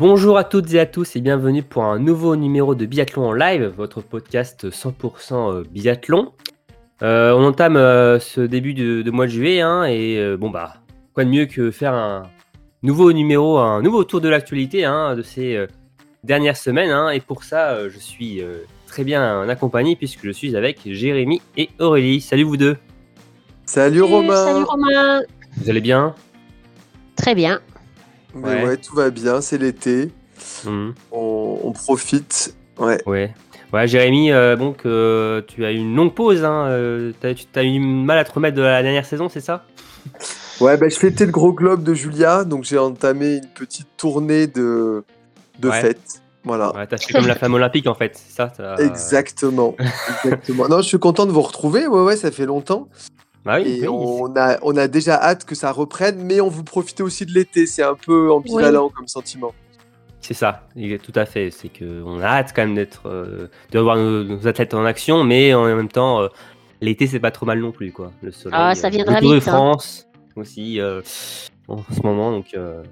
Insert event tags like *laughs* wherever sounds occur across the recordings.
Bonjour à toutes et à tous et bienvenue pour un nouveau numéro de Biathlon en live, votre podcast 100% biathlon. Euh, on entame euh, ce début de, de mois de juillet hein, et euh, bon bah quoi de mieux que faire un nouveau numéro, un nouveau tour de l'actualité hein, de ces euh, dernières semaines hein, et pour ça euh, je suis euh, très bien accompagné puisque je suis avec Jérémy et Aurélie. Salut vous deux, Salut Romain. Salut Romain. vous allez bien? Très bien. Mais Ouais. ouais. tout va bien, c'est l'été. Mhm. On, on profite. Ouais. Ouais. Ouais, Jérémy, euh, bon, que tu as eu une longue pause. Hein, euh, t'as, tu as eu mal à te remettre de la dernière saison, c'est ça? Ouais, bah, je fêtais le gros globe de Julia, donc j'ai entamé une petite tournée de, de Ouais. fêtes. Voilà. ouais, T'as fait comme la femme olympique, en fait, ça? Exactement. Exactement. Non, je suis content de vous retrouver. Ouais, ouais, ça fait longtemps. Bah oui, Et oui, on a, on a déjà hâte que ça reprenne, mais on vous profitez aussi de l'été. C'est un peu ambivalent comme sentiment. c'est ça, il est- tout à fait. C'est qu'on a hâte quand même d'être, euh, de revoir nos, nos athlètes en action, mais en même temps, euh, l'été, c'est pas trop mal non plus, quoi. Le soleil, Ah, ça euh, viendra le Tour de hein. France aussi, euh, en ce moment, donc euh,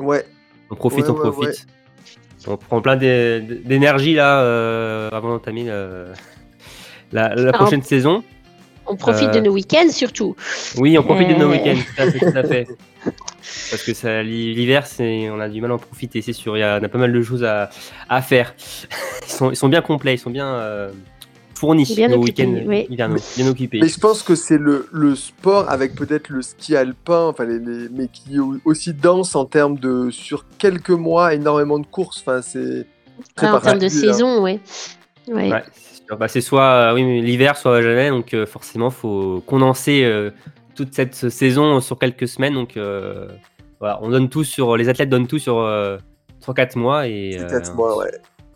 Ouais. on profite, Ouais, on ouais, profite. On prend plein d'é- d'énergie là euh, avant d'entamer la, la Ah, prochaine saison. On profite Euh, de nos week-ends surtout. Oui, on profite de nos Euh. week-ends, tout à fait, tout à fait. *laughs* Parce que ça, l'hiver, c'est, on a du mal à en profiter, c'est sûr. Il y a, on a pas mal de choses à, à faire. *laughs* Ils sont, ils sont bien complets, ils sont bien euh, fournis, Bien nos occupés, week-ends oui. hivernaux, bien occupés. Mais je pense que c'est le, le sport avec peut-être le ski alpin, enfin les, les- mais qui est au- aussi dense en termes de sur quelques mois énormément de courses. Enfin c'est très Ah, en termes de hein. saison, ouais. Ouais. Sûr. Bah, c'est soit euh, oui, l'hiver, soit jamais. Donc euh, forcément, faut condenser euh, toute cette saison sur quelques semaines. Donc voilà, on donne tout sur les athlètes donnent tout sur 3-4 mois et mois, ouais.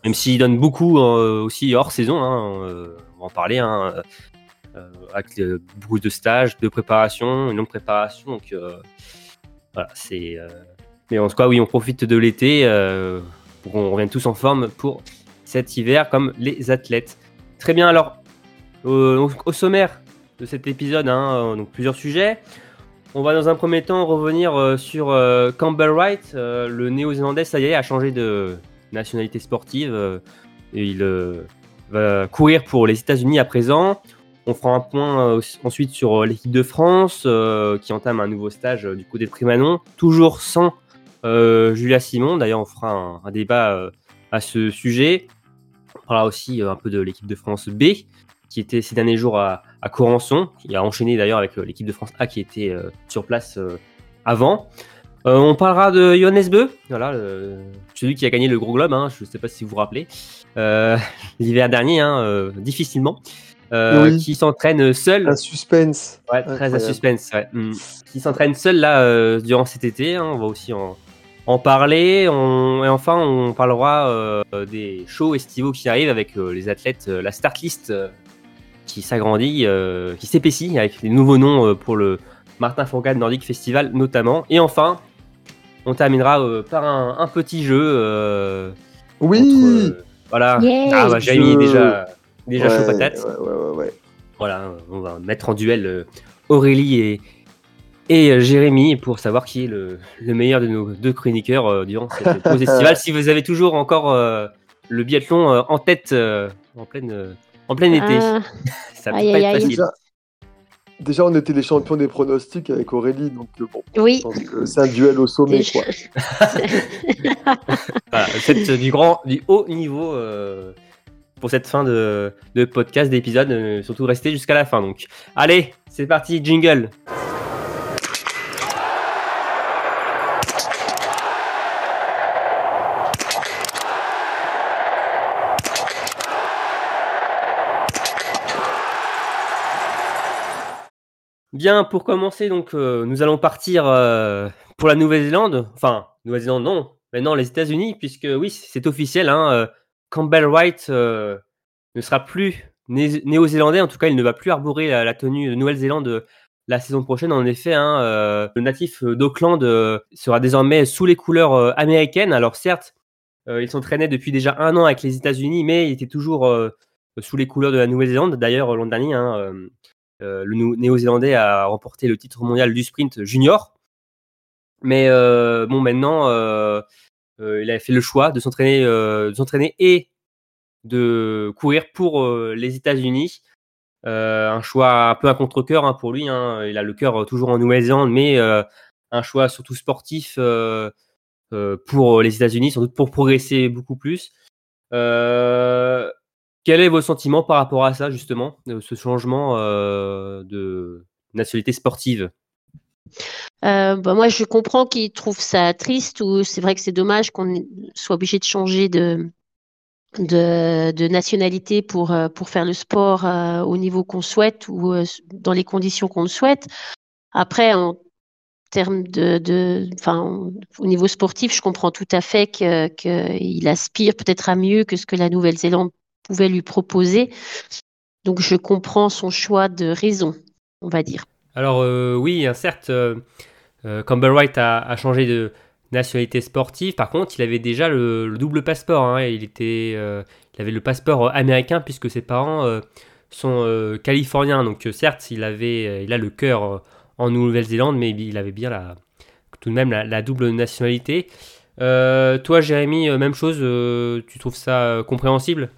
même s'ils donnent beaucoup aussi hors saison, hein, on va en parler, hein, avec beaucoup de stages, de préparation, une longue préparation. Donc euh, voilà, c'est. euh, Mais en tout cas, oui, on profite de l'été euh, pour qu'on revienne tous en forme pour cet hiver, comme les athlètes. Très bien, alors, au, au sommaire de cet épisode, hein, euh, donc plusieurs sujets. On va dans un premier temps revenir euh, sur euh, Campbell Wright, euh, le néo-zélandais, ça y est, a changé de nationalité sportive. euh, et il euh, va courir pour les États-Unis à présent. On fera un point euh, ensuite sur euh, l'équipe de France euh, qui entame un nouveau stage euh, du côté de Primanon, toujours sans euh, Julia Simon. D'ailleurs, on fera un, débat euh, à ce sujet. On parlera aussi euh, un peu de l'équipe de France B qui était ces derniers jours à, à Corançon, qui a enchaîné d'ailleurs avec euh, l'équipe de France A qui était euh, sur place avant. Euh, on parlera de Johannes Beu, voilà, celui qui a gagné le Gros Globe, hein, je ne sais pas si vous vous rappelez, euh, *laughs* l'hiver dernier, hein, difficilement, Oui. qui s'entraîne seul, Un suspense. ouais, très à incroyable. suspense, ouais, mm. qui s'entraîne seul là durant cet été, hein, on va aussi en, en parler, on- et enfin on parlera euh, des shows estivaux qui arrivent avec euh, les athlètes, euh, la start list euh, qui s'agrandit, euh, qui s'épaissit avec les nouveaux noms euh, pour le Martin Fourcade Nordic Festival notamment. Et enfin, on terminera euh, par un, un petit jeu. euh, Oui. entre, euh, voilà. Ah bah est Je- déjà, déjà chaud Ouais, patate. Ouais, ouais, ouais, ouais. Voilà, on va mettre en duel euh, Aurélie et, et euh, Jérémy pour savoir qui est le, le meilleur de nos deux chroniqueurs euh, durant cette *laughs* pause estivale. Si vous avez toujours encore euh, le biathlon euh, en tête euh, en, pleine, euh, en plein été, Ah, *laughs* ça peut Aïe, pas aïe, être facile. Déjà, déjà, on était les champions des pronostics avec Aurélie, donc euh, bon, oui. c'est un duel au sommet, Déjà. quoi. *laughs* Voilà, c'est du grand, du haut niveau euh, pour cette fin de, de podcast, d'épisode. euh, surtout restez jusqu'à la fin. Donc, allez, c'est parti, jingle. Bien, pour commencer, donc, euh, nous allons partir euh, pour la Nouvelle-Zélande. Enfin, Nouvelle-Zélande, non. Maintenant, les États-Unis, puisque oui, c'est officiel. Hein, euh, Campbell Wright ne sera plus néo-zélandais. En tout cas, il ne va plus arborer la, tenue de Nouvelle-Zélande la saison prochaine. En effet, hein, le natif d'Auckland sera désormais sous les couleurs américaines. Alors certes, il s'entraînait depuis déjà un an avec les États-Unis, mais il était toujours sous les couleurs de la Nouvelle-Zélande. D'ailleurs, l'an dernier, hein, le néo-zélandais a remporté le titre mondial du sprint junior. Mais bon, maintenant, il a fait le choix de s'entraîner, et de courir pour les États-Unis. un choix un peu à contre-cœur hein, pour lui. Hein. Il a le cœur toujours en Nouvelle-Zélande, mais un choix surtout sportif pour les États-Unis, sans doute pour progresser beaucoup plus. Quel est vos sentiments par rapport à ça, justement, ce changement de nationalité sportive? Bah, moi, je comprends qu'il trouve ça triste ou c'est vrai que c'est dommage qu'on soit obligé de changer de, de, nationalité pour, euh, pour faire le sport euh, au niveau qu'on souhaite ou euh, dans les conditions qu'on le souhaite. Après, en termes de, de enfin, au niveau sportif, je comprends tout à fait qu'il aspire peut-être à mieux que ce que la Nouvelle-Zélande pouvait lui proposer. Donc, je comprends son choix de raison, on va dire. Alors, oui, hein, certes, Campbell Wright a, changé de, nationalité sportive. Par contre, il avait déjà le, double passeport. Hein. il, était, euh, il avait le passeport américain puisque ses parents euh, sont euh, californiens. Donc certes, il, avait, il a le cœur en Nouvelle-Zélande, mais il avait bien la, tout de même la, double nationalité. toi, Jérémy, même chose, tu trouves ça compréhensible?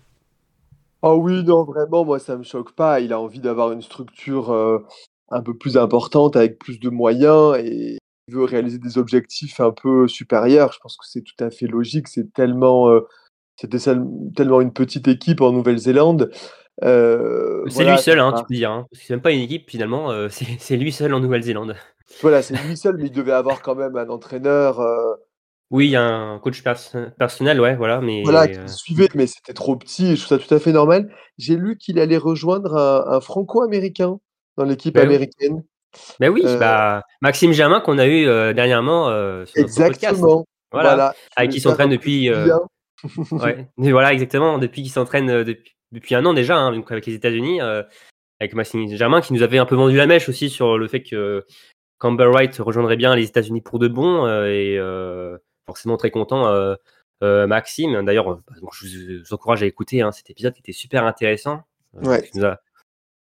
Ah oui, non, vraiment, moi, ça me choque pas. Il a envie d'avoir une structure un peu plus importante, avec plus de moyens. Et veut réaliser des objectifs un peu supérieurs. Je pense que c'est tout à fait logique. C'est tellement, euh, c'était tellement une petite équipe en Nouvelle-Zélande. Euh, c'est lui seul, hein, tu peux dire. Hein. C'est même pas une équipe finalement. Euh, *laughs* c'est lui seul en Nouvelle-Zélande. Voilà, c'est lui seul, mais il devait avoir quand même un entraîneur. Oui, un coach personnel, ouais, voilà. Mais voilà, qui suivait, mais c'était trop petit. Je trouve ça tout à fait normal. J'ai lu qu'il allait rejoindre un, Franco-américain dans l'équipe ben américaine. Ben oui, euh, bah, Maxime Germain qu'on a eu euh, dernièrement euh, sur notre podcast. Voilà, avec qui s'entraîne depuis. ouais, *laughs* voilà, exactement, depuis qu'il s'entraîne depuis, depuis, un an déjà, hein, donc avec les États-Unis, avec Maxime Germain qui nous avait un peu vendu la mèche aussi sur le fait que Campbell Wright rejoindrait bien les États-Unis pour de bon et forcément très content. Maxime, d'ailleurs, bah, je vous, encourage à écouter hein, cet épisode qui était super intéressant. Ouais. Qui nous a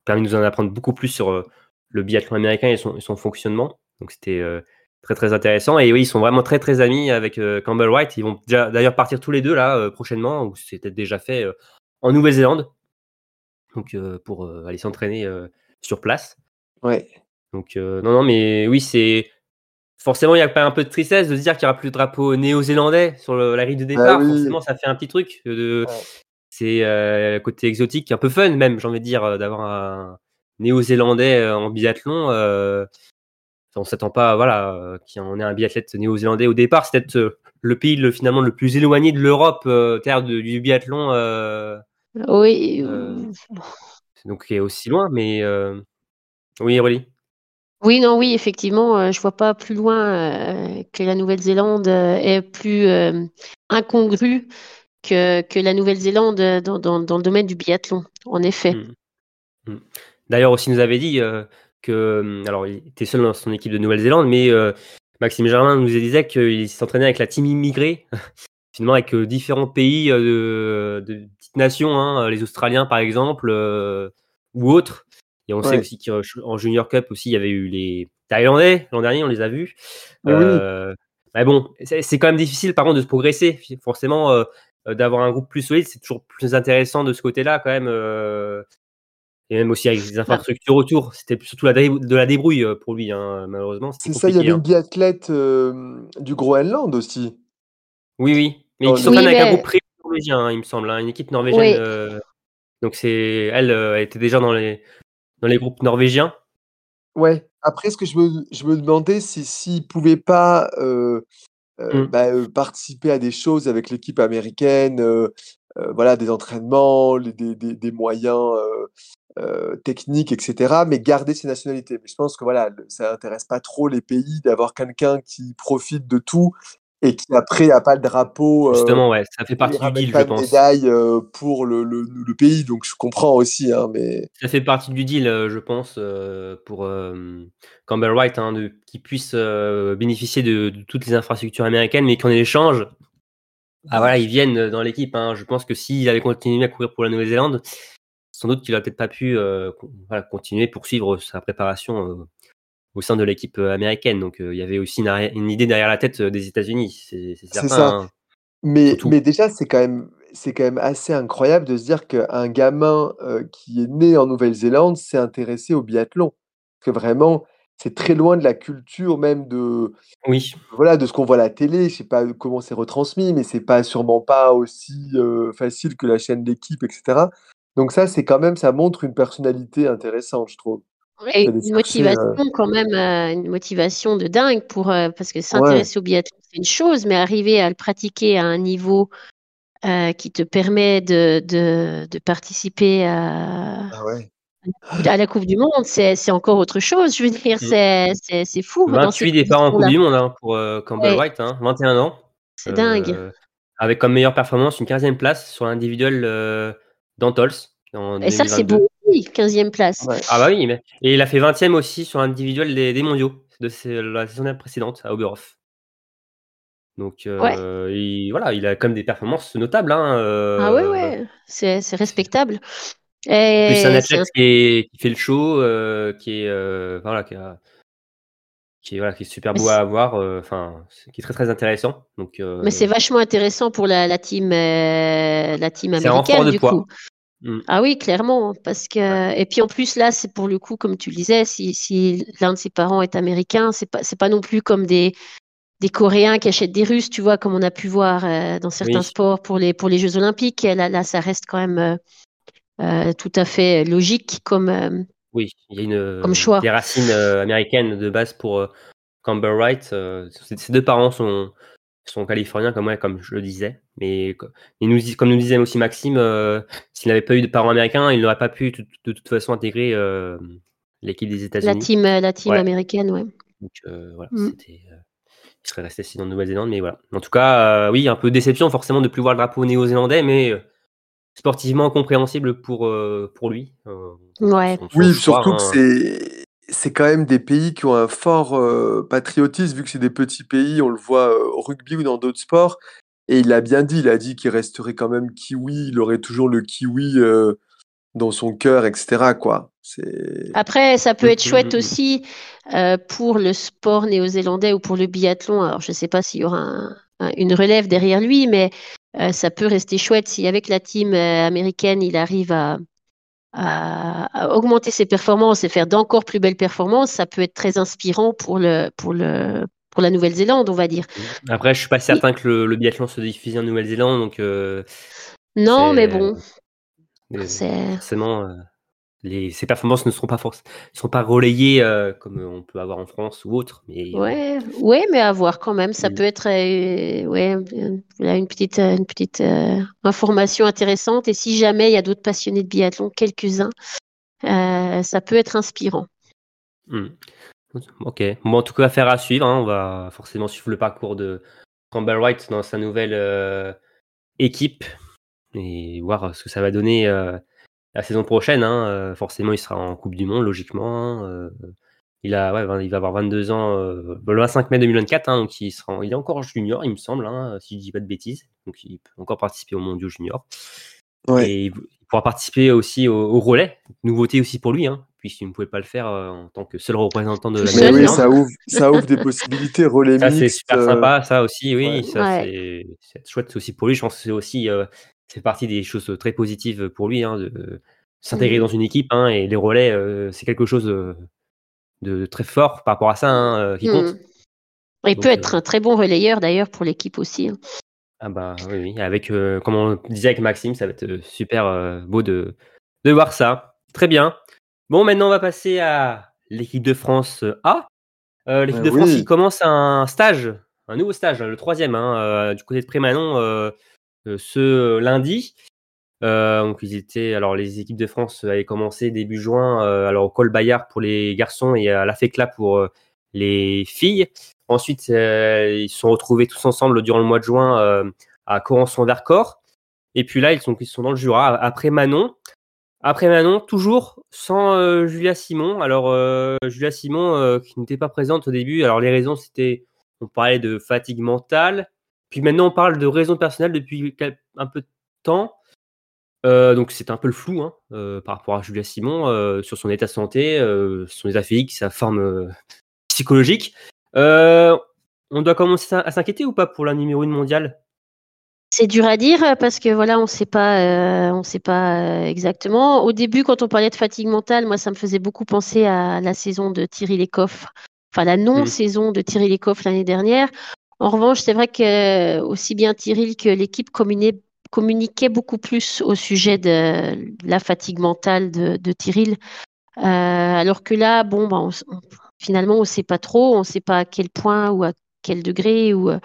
permis de nous en apprendre beaucoup plus sur le biathlon américain et son, son fonctionnement. Donc c'était euh, très très intéressant. Et oui, ils sont vraiment très très amis avec euh, Campbell White. Ils vont d'ailleurs partir tous les deux là euh, prochainement, ou c'était déjà fait en Nouvelle-Zélande. Donc pour aller s'entraîner sur place. Ouais. Donc non non mais oui c'est forcément il y a pas un peu de tristesse de se dire qu'il n'y aura plus de drapeau néo-zélandais sur la grille de bah départ. Forcément ça fait un petit truc de c'est le côté exotique, un peu fun même, j'ai envie de dire, d'avoir un, néo-zélandais euh, en biathlon, euh, on s'attend pas, voilà, euh, qu'on ait un biathlète néo-zélandais au départ. C'est peut-être le pays le, finalement le plus éloigné de l'Europe, terre du biathlon. oui. donc qui est aussi loin, mais oui, Rolly. Oui, non, oui, effectivement, je vois pas plus loin que la Nouvelle-Zélande est plus incongrue que, la Nouvelle-Zélande dans, le domaine du biathlon, en effet. Mmh. Mmh. D'ailleurs, aussi nous avait dit euh, que, alors, il était seul dans son équipe de Nouvelle-Zélande, mais euh, Maxime Germain nous disait qu'il s'entraînait avec la team immigrée, *laughs* finalement avec euh, différents pays de, petites nations, hein, les Australiens par exemple, ou autres. Et on sait aussi qu'en Junior Cup aussi, il y avait eu les Thaïlandais l'an dernier, on les a vus. Mais bon, c'est quand même difficile par contre de se progresser. Forcément, d'avoir un groupe plus solide, c'est toujours plus intéressant de ce côté-là quand même et même aussi avec des infrastructures autour. C'était surtout la de la débrouille euh, pour lui, hein, malheureusement. C'est ça, il y avait hein. une biathlète euh, du Groenland aussi. Oui, oui. Mais qui s'entraîne avec un groupe norvégien, hein, il me semble, une équipe norvégienne. Euh, donc c'est elle, était déjà dans les, dans les groupes norvégiens. Ouais. Après, ce que je me, je me demandais, c'est s'il ne pouvait pas mmh. bah, participer à des choses avec l'équipe américaine, voilà, des entraînements, des, des, des moyens euh, technique, etc., mais garder ses nationalités. Mais je pense que voilà, ça n'intéresse pas trop les pays d'avoir quelqu'un qui profite de tout et qui après n'a pas le drapeau. euh, Justement, ouais, ça fait partie du deal, pas je de pense. médaille euh, pour le, le, le pays, donc je comprends aussi, hein, mais Ça fait partie du deal, euh, je pense, pour Campbell Wright, hein, de, qu'il puisse bénéficier de, de toutes les infrastructures américaines, mais qu'en échange, ah, voilà, ils viennent dans l'équipe. hein. Je pense que s'il avait continué à courir pour la Nouvelle-Zélande, sans doute qu'il n'aurait peut-être pas pu euh, voilà, continuer, poursuivre sa préparation euh, au sein de l'équipe euh, américaine. Donc euh, il y avait aussi une, idée derrière la tête euh, des États-Unis, c'est ça. hein. Mais, déjà, c'est quand même, c'est quand même assez incroyable de se dire qu'un gamin euh, qui est né en Nouvelle-Zélande s'est intéressé au biathlon. Parce que vraiment, c'est très loin de la culture même de, Oui, voilà, de ce qu'on voit à la télé. Je sais pas comment c'est retransmis, mais c'est pas sûrement pas aussi euh, facile que la chaîne d'équipe, etc. Donc ça, c'est quand même, ça montre une personnalité intéressante, je trouve. Et une chercher, euh, motivation quand même, euh, une motivation de dingue pour euh, parce que s'intéresser au biathlon c'est une chose, mais arriver à le pratiquer à un niveau euh, qui te permet de, de, de participer à, Ah ouais. à la Coupe du Monde, c'est c'est encore autre chose. Je veux dire, Mm. c'est fou dans 28 ces départs en Coupe du Monde hein, pour euh, Campbell Ouais. Wright, hein, 21 ans. C'est dingue. Euh, avec comme meilleure performance une 15e place sur l'individuel euh, d'Antols Et ça, c'est 2022. beau. Oui, 15e place. Ouais. Ah bah oui, mais... et il a fait 20e aussi sur l'individuel des, des mondiaux de ces- la saison précédente à Oberhof. Donc euh, il, voilà, il a quand même des performances notables. Hein, euh, Ah ouais, ouais, c'est c'est respectable. Plus un Et c'est athlète qui, est- qui fait le show, euh, qui est voilà, qui, a- qui est voilà, qui est super beau c'est- à avoir, enfin, c'est- qui est très très intéressant. Donc Mais c'est vachement intéressant pour la, la team, la team C'est un américaine, de du poids. coup. Mm. Ah oui, clairement. Parce que, et puis en plus, là, c'est pour le coup, comme tu le disais, si, si l'un de ses parents est américain, c'est pas, c'est pas non plus comme des, des Coréens qui achètent des Russes, tu vois, comme on a pu voir euh, dans certains Oui. sports pour les, pour les Jeux Olympiques. Là, là, ça reste quand même euh, euh, tout à fait logique comme, euh, Oui, il y a une, Comme choix. des racines américaines de base pour Campbell Wright. ses deux parents sont, sont californiens, comme, ouais, comme je le disais. Mais nous, comme nous disait aussi Maxime, euh, s'il n'avait pas eu de parents américains, il n'aurait pas pu de, de toute façon intégrer euh, l'équipe des la États-Unis. team, euh, la team Ouais. américaine, ouais. Donc euh, voilà, Mm. c'était. euh, il serait resté sinon en Nouvelle-Zélande, mais voilà. En tout cas, euh, oui, un peu de déception forcément de plus voir le drapeau néo-zélandais, mais sportivement compréhensible pour, euh, pour lui. euh, Ouais. son- son Oui, surtout hein. que c'est c'est quand même des pays qui ont un fort euh, patriotisme, vu que c'est des petits pays, on le voit euh, au rugby ou dans d'autres sports. Et il a bien dit, il a dit qu'il resterait quand même kiwi, il aurait toujours le kiwi euh, dans son cœur, etc. Quoi. C'est Après, ça peut être chouette mm, mm. aussi euh, pour le sport néo-zélandais ou pour le biathlon. Alors, je ne sais pas s'il y aura un- un- une relève derrière lui, mais euh, ça peut rester chouette si avec la team américaine, il arrive à, à- augmenter ses performances et faire d'encore plus belles performances. Ça peut être très inspirant pour le, pour le, pour la Nouvelle-Zélande, on va dire. Après, je suis pas certain que le, le biathlon se diffuse en Nouvelle-Zélande, donc euh, Non, mais bon, forcément, euh, les, ces performances ne seront pas forc- ne seront pas relayées euh, comme on peut avoir en France ou autre. Mais Ouais, ouais, mais à voir quand même. Ça Mm. peut être euh, ouais, euh, voilà, une petite, euh, une petite euh, information intéressante. Et si jamais il y a d'autres passionnés de biathlon, quelques-uns, euh, ça peut être inspirant. Hmm. Ok. Bon, en tout cas, affaire à suivre. hein. On va forcément suivre le parcours de Campbell Wright dans sa nouvelle euh, équipe et voir ce que ça va donner euh, la saison prochaine. hein. Euh, forcément, il sera en Coupe du Monde, logiquement. Euh, il, a, ouais, il va avoir 22 ans euh, le 25 mai 2024, hein, donc il, sera, en- il est encore junior, il me semble, hein, si je dis pas de bêtises. Donc il peut encore participer au Mondiaux junior. Ouais. Et il pourra participer aussi au, au relais. Nouveauté aussi pour lui, hein, puisqu'il ne pouvait pas le faire euh, en tant que seul représentant de la Mais oui, ça ouvre, ça ouvre des possibilités, relais Ça, c'est super euh, sympa, ça aussi, oui. ouais. Ça, Ouais. c'est c'est chouette aussi pour lui. Je pense que c'est aussi euh, c'est partie des choses très positives pour lui, hein, de s'intégrer Mhm. dans une équipe. hein, et les relais, euh, c'est quelque chose de, de très fort par rapport à ça, hein, qui compte. Hmm. Il Donc, peut être euh, un très bon relayeur d'ailleurs pour l'équipe aussi. hein. Ah bah oui, oui. Avec, euh, comme on disait avec Maxime, ça va être super euh, beau de, de voir ça. Très bien. Bon, maintenant on va passer à l'équipe de France A. Euh, l'équipe Euh, de France qui commence un stage, un nouveau stage, le troisième, hein, euh, du côté de Prémanon, ce lundi. Euh, donc ils étaient, alors les équipes de France avaient commencé début juin, euh, alors au col Bayard pour les garçons et à la FECLA pour euh, les filles. Ensuite, ils se sont retrouvés tous ensemble durant le mois de juin à Corançon-Vercors. Et puis là, ils sont, ils sont dans le Jura après Manon. Après Manon, toujours sans Julia Simon. Alors, Julia Simon qui n'était pas présente au début. Alors, les raisons, c'était, on parlait de fatigue mentale. Puis maintenant, on parle de raisons personnelles depuis un peu de temps. Euh, donc c'est un peu le flou hein, euh, par rapport à Julia Simon euh, sur son état de santé, son état physique, sa forme psychologique. on doit commencer à s'inquiéter ou pas pour la numéro 1 mondiale? C'est dur à dire parce que voilà, on sait pas, on sait pas exactement. Au début, quand on parlait de fatigue mentale, moi, ça me faisait beaucoup penser à la saison de Thierry Lecoff, enfin la non-saison de Thierry Lecoff l'année dernière. En revanche, c'est vrai que aussi bien Thierry que l'équipe communiquaient communiquait beaucoup plus au sujet de la fatigue mentale de, de Tyril. Euh, alors que là, bon, ben, finalement, on ne sait pas trop, on ne sait pas à quel point ou à quel degré. Ou, euh,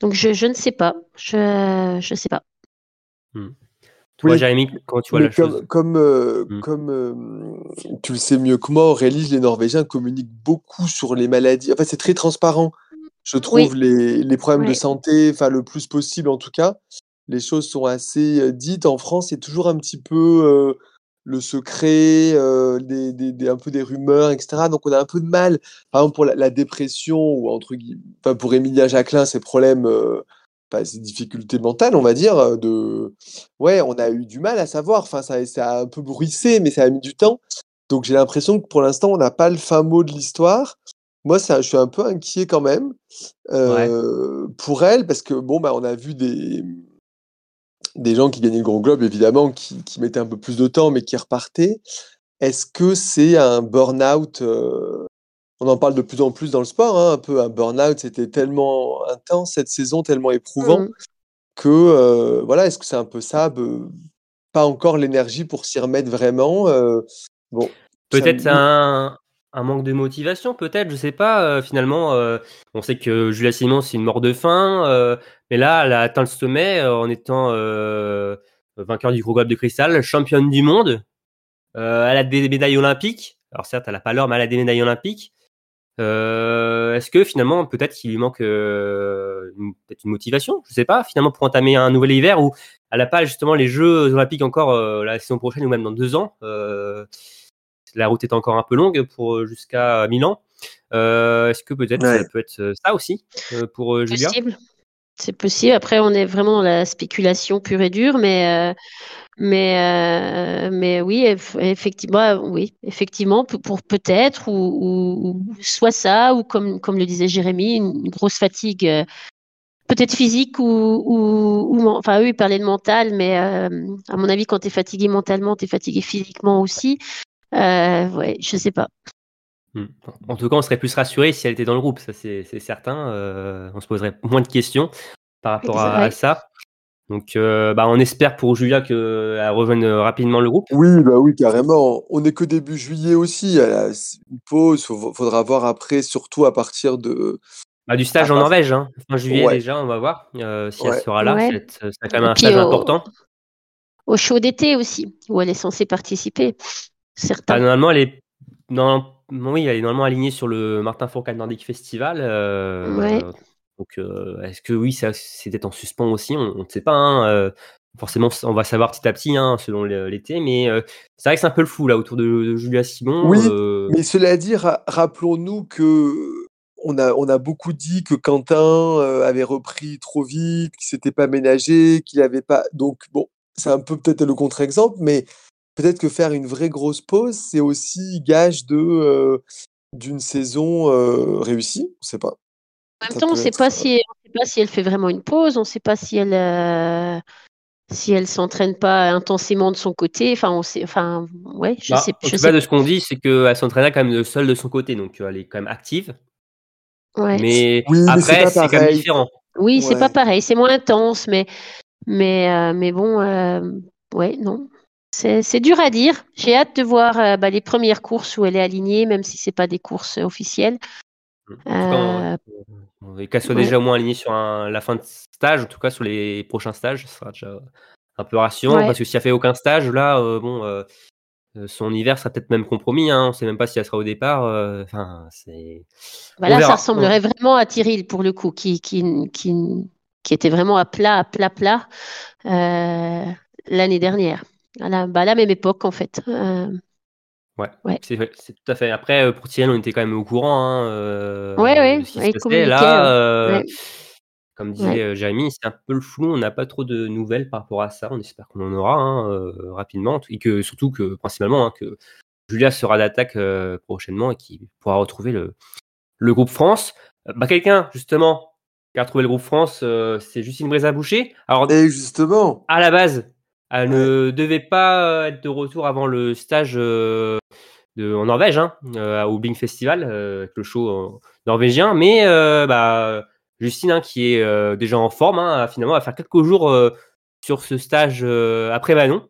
donc, je, je, ne sais pas. Je ne sais pas. Hmm. Toi, Jérémy, comment tu vois la comme, chose? Comme, euh, hmm. comme tu le sais mieux que moi, Aurélie, les Norvégiens communiquent beaucoup sur les maladies. Enfin, c'est très transparent. Je trouve les, les, problèmes de santé, enfin le plus possible en tout cas les choses sont assez dites. En France, c'est toujours un petit peu le secret, des, des, un peu des rumeurs, etc. Donc on a un peu de mal. Par exemple, pour la, dépression, ou entre enfin, pour Emilia Jacquelin, ses problèmes, ses difficultés mentales, on va dire, de... ouais, on a eu du mal à savoir. Enfin, ça, ça a un peu bruissé, mais ça a mis du temps. Donc j'ai l'impression que pour l'instant, on n'a pas le fin mot de l'histoire. Moi, ça, je suis un peu inquiet quand même pour elle, parce que bon, bah, on a vu des, des gens qui gagnaient le Grand Globe, évidemment, qui, qui, mettaient un peu plus de temps, mais qui repartaient. Est-ce que c'est un burn-out euh, On en parle de plus en plus dans le sport, hein, un peu un burn-out. C'était tellement intense cette saison, tellement éprouvant mmh. que euh, voilà. Est-ce que c'est un peu ça Pas encore l'énergie pour s'y remettre vraiment. Euh, bon. Peut-être un, un manque de motivation, peut-être, je sais pas. Euh, finalement, euh, on sait que Julia Simon, c'est une mort de faim, euh, mais là, elle a atteint le sommet en étant vainqueur du gros globe de cristal, championne du monde. elle a des médailles olympiques. Alors certes, elle n'a pas l'or, mais elle a des médailles olympiques. Est-ce que finalement, peut-être qu'il lui manque une, peut-être une motivation, je sais pas, finalement pour entamer un nouvel hiver où elle n'a pas justement les Jeux olympiques encore la saison prochaine ou même dans deux ans la route est encore un peu longue pour euh, jusqu'à Milan. Euh, est-ce que peut-être ça peut être euh, ça aussi pour Julia? C'est possible. Après, on est vraiment dans la spéculation pure et dure, mais mais mais oui, effectivement, oui, effectivement, pour, peut-être ou, soit ça ou comme comme le disait Jérémy, une grosse fatigue. Peut-être physique ou, ou, enfin eux ils parlaient de mental, mais à mon avis quand tu es fatigué mentalement, tu es fatigué physiquement aussi. Euh, ouais, je sais pas. Hmm. En tout cas, on serait plus rassuré si elle était dans le groupe, ça c'est certain. Euh, on se poserait moins de questions par rapport à, ça. Donc, euh, bah, on espère pour Julia qu'elle rejoigne rapidement le groupe. Oui, bah oui, carrément. On n'est que début juillet aussi. Elle a une pause. Il faudra voir après, surtout à partir de. Bah, du stage en Norvège, hein. fin juillet déjà, on va voir si elle sera là. C'est quand même un stage important. Au show d'été aussi, où elle est censée participer. Bah, normalement, elle est. oui, elle est normalement alignée sur le Martin Fourcade Nordic Festival. Euh, donc, euh, est-ce que oui, c'était en suspens aussi On ne sait pas. Hein, euh, forcément, on va savoir petit à petit hein, selon l'été, mais c'est vrai que c'est un peu le fou là autour de, Julia Simon. Oui, mais cela dit, rappelons-nous que on a, on a beaucoup dit que Quentin avait repris trop vite, qu'il s'était pas ménagé, qu'il avait pas. Donc bon, c'est un peu peut-être le contre-exemple, mais peut-être que faire une vraie grosse pause, c'est aussi gage de d'une saison réussie. On ne sait pas. En même temps, on ne sait pas si sait pas si elle fait vraiment une pause. On ne sait pas si elle si elle s'entraîne pas intensément de son côté. Enfin, on sait. Enfin, ouais. Je bah, sais. En tout cas, de ce qu'on dit, c'est qu'elle s'entraîne quand même seule de son côté, donc elle est quand même active. Ouais. Mais après, c'est quand même différent. Oui, c'est pas pareil. C'est moins intense, mais mais mais bon, ouais, non. C'est dur à dire. J'ai hâte de voir euh, bah, les premières courses où elle est alignée, même si ce n'est pas des courses officielles. Euh, Qu'elle soit déjà au moins alignée sur la fin de stage, en tout cas sur les prochains stages, ce sera déjà un peu rassurant. Parce que si elle fait aucun stage, là, euh, bon, euh, son hiver sera peut-être même compromis. Hein. On ne sait même pas si elle sera au départ. euh, Enfin, c'est. Bah là, ça ressemblerait vraiment à Tyrrell pour le coup, qui, qui, qui, qui était vraiment à plat, à plat, plat euh, l'année dernière. À la, bah, à la même époque, en fait. Euh, Ouais, Ouais. c'est tout à fait. Après, euh, pour Thierry, on était quand même au courant hein, euh, Ouais, ouais, ce qui ouais, se Là, ouais. euh, Ouais. comme disait Ouais. Jérémy, c'est un peu le flou. On n'a pas trop de nouvelles par rapport à ça. On espère qu'on en aura hein, euh, rapidement. Et que surtout que, principalement, hein, que Julia sera d'attaque euh, prochainement et qui pourra retrouver le, le groupe France. Bah, Quelqu'un, justement, qui a retrouvé le groupe France, euh, c'est Justine Brézat-Boucher. Alors, Et justement, à la base, elle ne devait pas euh, être de retour avant le stage euh, de, en Norvège, hein, euh, au Bing Festival, euh, avec le show norvégien. Mais bah, Justine, hein, qui est déjà en forme, hein, a finalement, va faire quelques jours sur ce stage après Manon.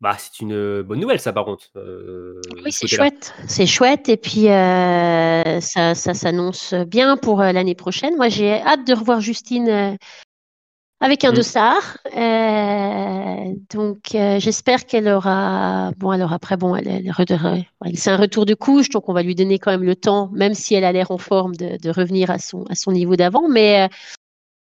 Bah, c'est une bonne nouvelle, ça, par contre. euh, Oui, ce c'est chouette. C'est chouette. Et puis, euh, ça, ça s'annonce bien pour l'année prochaine. Moi, j'ai hâte de revoir Justine avec un Mm. dossard. Euh, donc, euh, j'espère qu'elle aura. Bon, alors après, bon, elle, elle redevrait- elle- c'est un retour de couche, donc on va lui donner quand même le temps, même si elle a l'air en forme, de, de revenir à son, à son niveau d'avant. Mais, euh,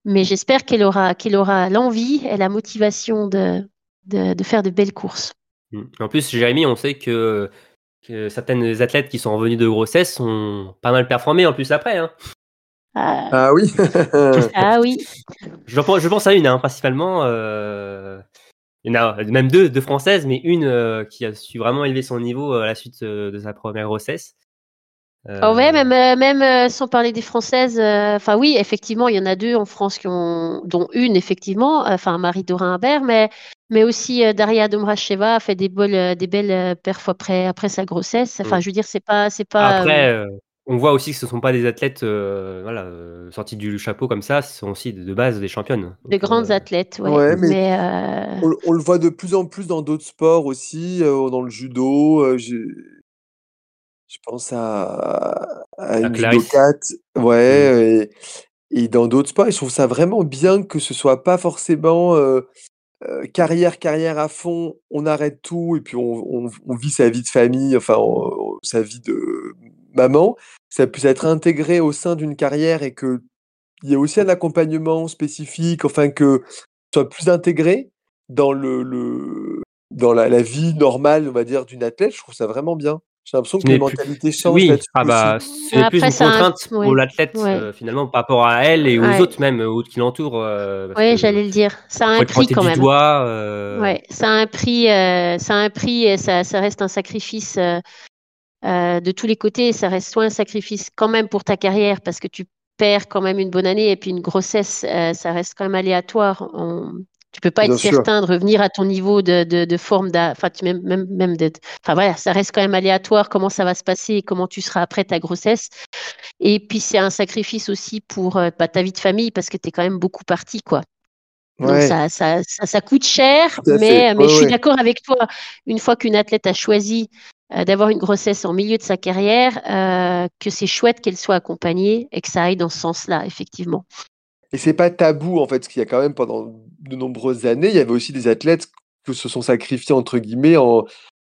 mais j'espère qu'elle aura, qu'elle aura l'envie et la motivation de, de, de faire de belles courses. Mm. En plus, Jérémy, on sait que, que certaines athlètes qui sont revenues de grossesse ont pas mal performé en plus après. Hein. Ah, ah oui, ah *laughs* oui. Je pense, je pense à une, hein, principalement. euh, Il y en a même deux, deux françaises, mais une euh, qui a su vraiment élever son niveau euh, à la suite euh, de sa première grossesse. Euh, Oh ouais, même, même sans parler des Françaises, euh, enfin oui, effectivement, il y en a deux en France qui ont, dont une effectivement, euh, enfin Marie Dorin Imbert, mais, mais aussi euh, Daria Domracheva a fait des belles, des belles perfs après, après sa grossesse. Enfin, Mm. je veux dire, c'est pas, c'est pas. Après, euh, euh, on voit aussi que ce ne sont pas des athlètes euh, voilà, euh, sortis du chapeau comme ça, ce sont aussi de, base des championnes. de Donc, grandes euh, athlètes, ouais. Ouais, mais- mais euh, on, on le voit de plus en plus dans d'autres sports aussi, euh, dans le judo. euh, je pense à, à une judokate, ouais, et, et dans d'autres sports. Et je trouve ça vraiment bien que ce soit pas forcément euh, euh, carrière, carrière à fond. On arrête tout et puis on, on- on vit sa vie de famille, enfin on- on- sa vie de maman. Ça puisse être intégré au sein d'une carrière et que il y a aussi un accompagnement spécifique, enfin que soit plus intégré dans le, le dans la, la vie normale, on va dire, d'une athlète. Je trouve ça vraiment bien. J'ai l'impression que les mentalités changent Oui, là-dessus ah bah, c'est plus une un- contrainte pour l'athlète ouais. euh, finalement par rapport à elle et aux Ouais. autres même, aux autres qui l'entourent. euh, que j'allais le dire. Ça a un prix quand du même. doigt. euh, Ouais, ça a un prix, euh, ça a un prix et ça, ça reste un sacrifice euh, de tous les côtés. Ça reste soit un sacrifice quand même pour ta carrière parce que tu perds quand même une bonne année et puis une grossesse, euh, ça reste quand même aléatoire. On... Tu peux pas Bien être sûr. certain de revenir à ton niveau de, de, de forme, enfin tu même même même de, enfin voilà, ça reste quand même aléatoire comment ça va se passer et comment tu seras après ta grossesse. Et puis c'est un sacrifice aussi pour euh, bah, ta vie de famille parce que tu es quand même beaucoup parti quoi. Donc Ouais. ça, ça, ça, ça coûte cher, mais, mais Ouais, je suis ouais. d'accord avec toi. Une fois qu'une athlète a choisi euh, d'avoir une grossesse en milieu de sa carrière, euh, que c'est chouette qu'elle soit accompagnée et que ça aille dans ce sens-là, effectivement. Et c'est pas tabou en fait, parce qu'il y a quand même pendant de nombreuses années, il y avait aussi des athlètes qui se sont sacrifiés entre guillemets, en...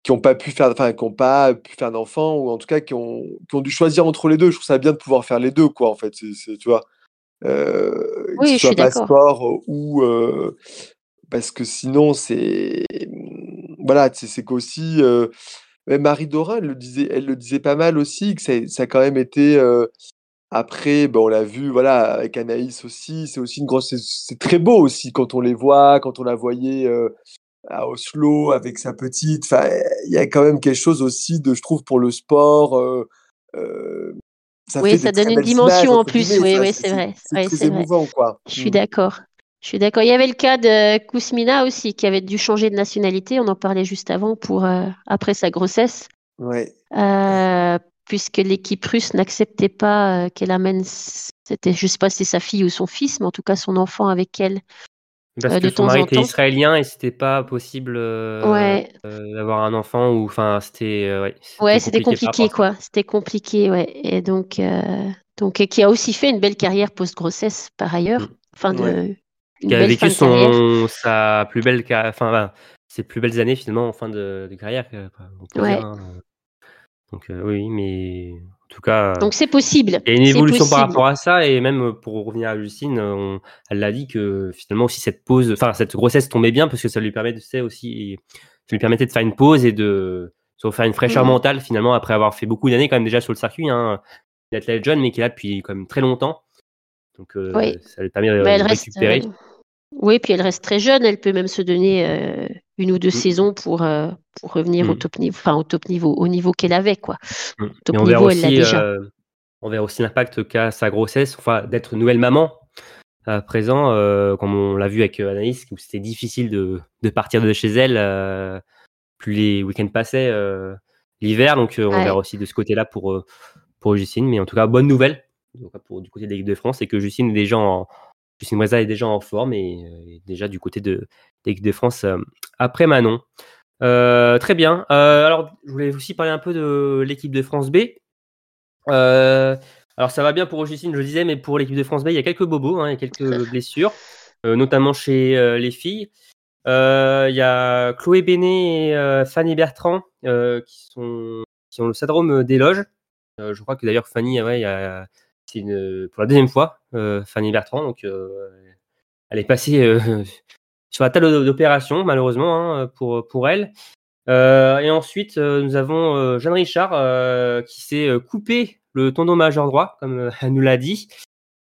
qui n'ont pas pu faire, enfin qui ont pas pu faire d'enfants ou en tout cas qui ont, qui ont dû choisir entre les deux. Je trouve ça bien de pouvoir faire les deux quoi en fait. C'est, tu vois, euh, Oui, que ce soit suis pas d'accord. sport ou euh, parce que sinon c'est voilà, c'est, c'est qu'aussi euh, même Marie Dorin, elle le disait, elle le disait pas mal aussi que ça, ça a quand même été euh, après, ben, on l'a vu, voilà, avec Anaïs aussi, c'est aussi une grosse, c'est- très beau aussi quand on les voit, quand on la voyait euh, à Oslo avec sa petite. Enfin, il y a quand même quelque chose aussi de, je trouve, pour le sport. euh, ça Oui, ça donne une dimension images, en plus. Oui, oui, c'est vrai. C'est émouvant, quoi. Je suis Mm. d'accord. Je suis d'accord. Il y avait le cas de Kousmina aussi, qui avait dû changer de nationalité. On en parlait juste avant pour euh, après sa grossesse. Ouais. Euh, puisque l'équipe russe n'acceptait pas euh, qu'elle amène, c'était, je sais pas si c'est sa fille ou son fils, mais en tout cas son enfant avec elle. Parce Euh, que de son temps mari en était temps. israélien et c'était pas possible euh, Ouais. euh, d'avoir un enfant ou enfin c'était euh, ouais, Ouais, c'était compliqué, quoi. C'était compliqué, ouais. Et donc, euh, donc, et qui a aussi fait une belle carrière post-grossesse par ailleurs. Mm. Enfin, de, Ouais. Qui a vécu son sa plus belle enfin ses plus belles années finalement en fin de, de carrière. euh, Ouais. dire, hein. Donc euh, oui, mais en tout cas, Donc c'est possible. il y a une évolution par rapport à ça et même euh, pour revenir à Justine, euh, on- elle l'a dit que finalement aussi cette pause, enfin cette grossesse tombait bien parce que ça lui permet de tu sais, aussi, ça lui permettait de faire une pause et de se refaire une fraîcheur Mhm. mentale finalement après avoir fait beaucoup d'années quand même déjà sur le circuit. Hein, jeune mais qui est là depuis quand même très longtemps. Donc euh, Oui. ça lui permet de, Bah, elle de reste. récupérer. euh, Oui, puis elle reste très jeune. Elle peut même se donner euh, une ou deux Mm. saisons pour, euh, pour revenir au Mm. top niveau, enfin au top niveau, au niveau qu'elle avait, quoi. Mm. Top on verra elle aussi, déjà. euh, on verra aussi l'impact qu'a sa grossesse, enfin d'être nouvelle maman à présent, comme on l'a vu avec Anaïs, où c'était difficile de, de partir de chez elle, plus les week-ends passaient l'hiver, donc on Ouais. verra aussi de ce côté-là pour pour Justine. Mais en tout cas, bonne nouvelle donc, pour du côté de l'équipe de France, c'est que Justine est déjà en Justine Breza est déjà en forme et, euh, est déjà du côté de, l'équipe de France euh, après Manon. Euh, très bien. Alors, je voulais aussi parler un peu de l'équipe de France B. Alors, ça va bien pour Justine, je le disais, mais pour l'équipe de France B, il y a quelques bobos, hein, il y a quelques *laughs* blessures, notamment chez les filles. Euh, Il y a Chloé Bénet et euh, Fanny Bertrand euh, qui, sont, qui ont le syndrome des loges. Euh, je crois que d'ailleurs, Fanny, ouais, il y a, c'est une, pour la deuxième fois, euh, Fanny Bertrand. Donc, euh, elle est passée euh, *laughs* sur la table d'opération, malheureusement, hein, pour, pour elle. Euh, et ensuite, euh, nous avons euh, Jeanne Richard euh, qui s'est euh, coupé le tendon majeur droit, comme euh, elle nous l'a dit,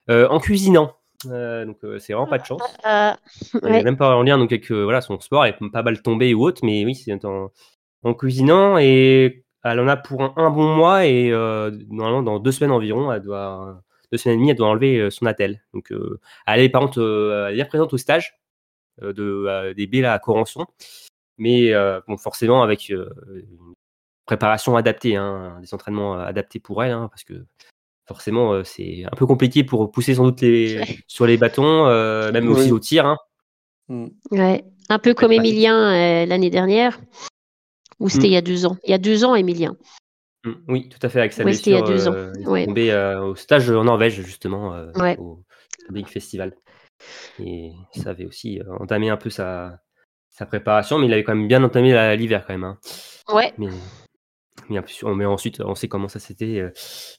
euh, en cuisinant. Euh, donc, euh, c'est vraiment pas de chance. Euh, Elle ouais. n'est même pas en lien donc, avec euh, voilà, son sport, elle est pas mal tombée ou autre, mais oui, c'est en, en cuisinant et elle en a pour un, un bon mois et euh, normalement dans deux semaines environ, elle doit deux semaines et demie, elle doit enlever euh, son attelle. Donc euh, elle est par contre, euh, elle est bien présente au stage euh, de euh, des B là à Corançon, mais euh, bon forcément avec euh, une préparation adaptée, hein, des entraînements adaptés pour elle, hein, parce que forcément euh, c'est un peu compliqué pour pousser sans doute les *laughs* sur les bâtons, euh, même aussi au tir. Hein. Mm. Ouais. Un peu comme Emilien euh, l'année dernière, ou c'était Mm. il y a deux ans. Il y a deux ans, Emilien. Mm, Oui, tout à fait, avec sa Ouais, c'était il y a blessure. deux ans. euh, Ouais. tombé euh, au stage en Norvège, justement, euh, Ouais. au Big Festival. Et ça avait aussi entamé un peu sa, sa préparation, mais il avait quand même bien entamé l'hiver, quand même. hein. Ouais. Mais, mais, mais ensuite, on sait comment ça s'était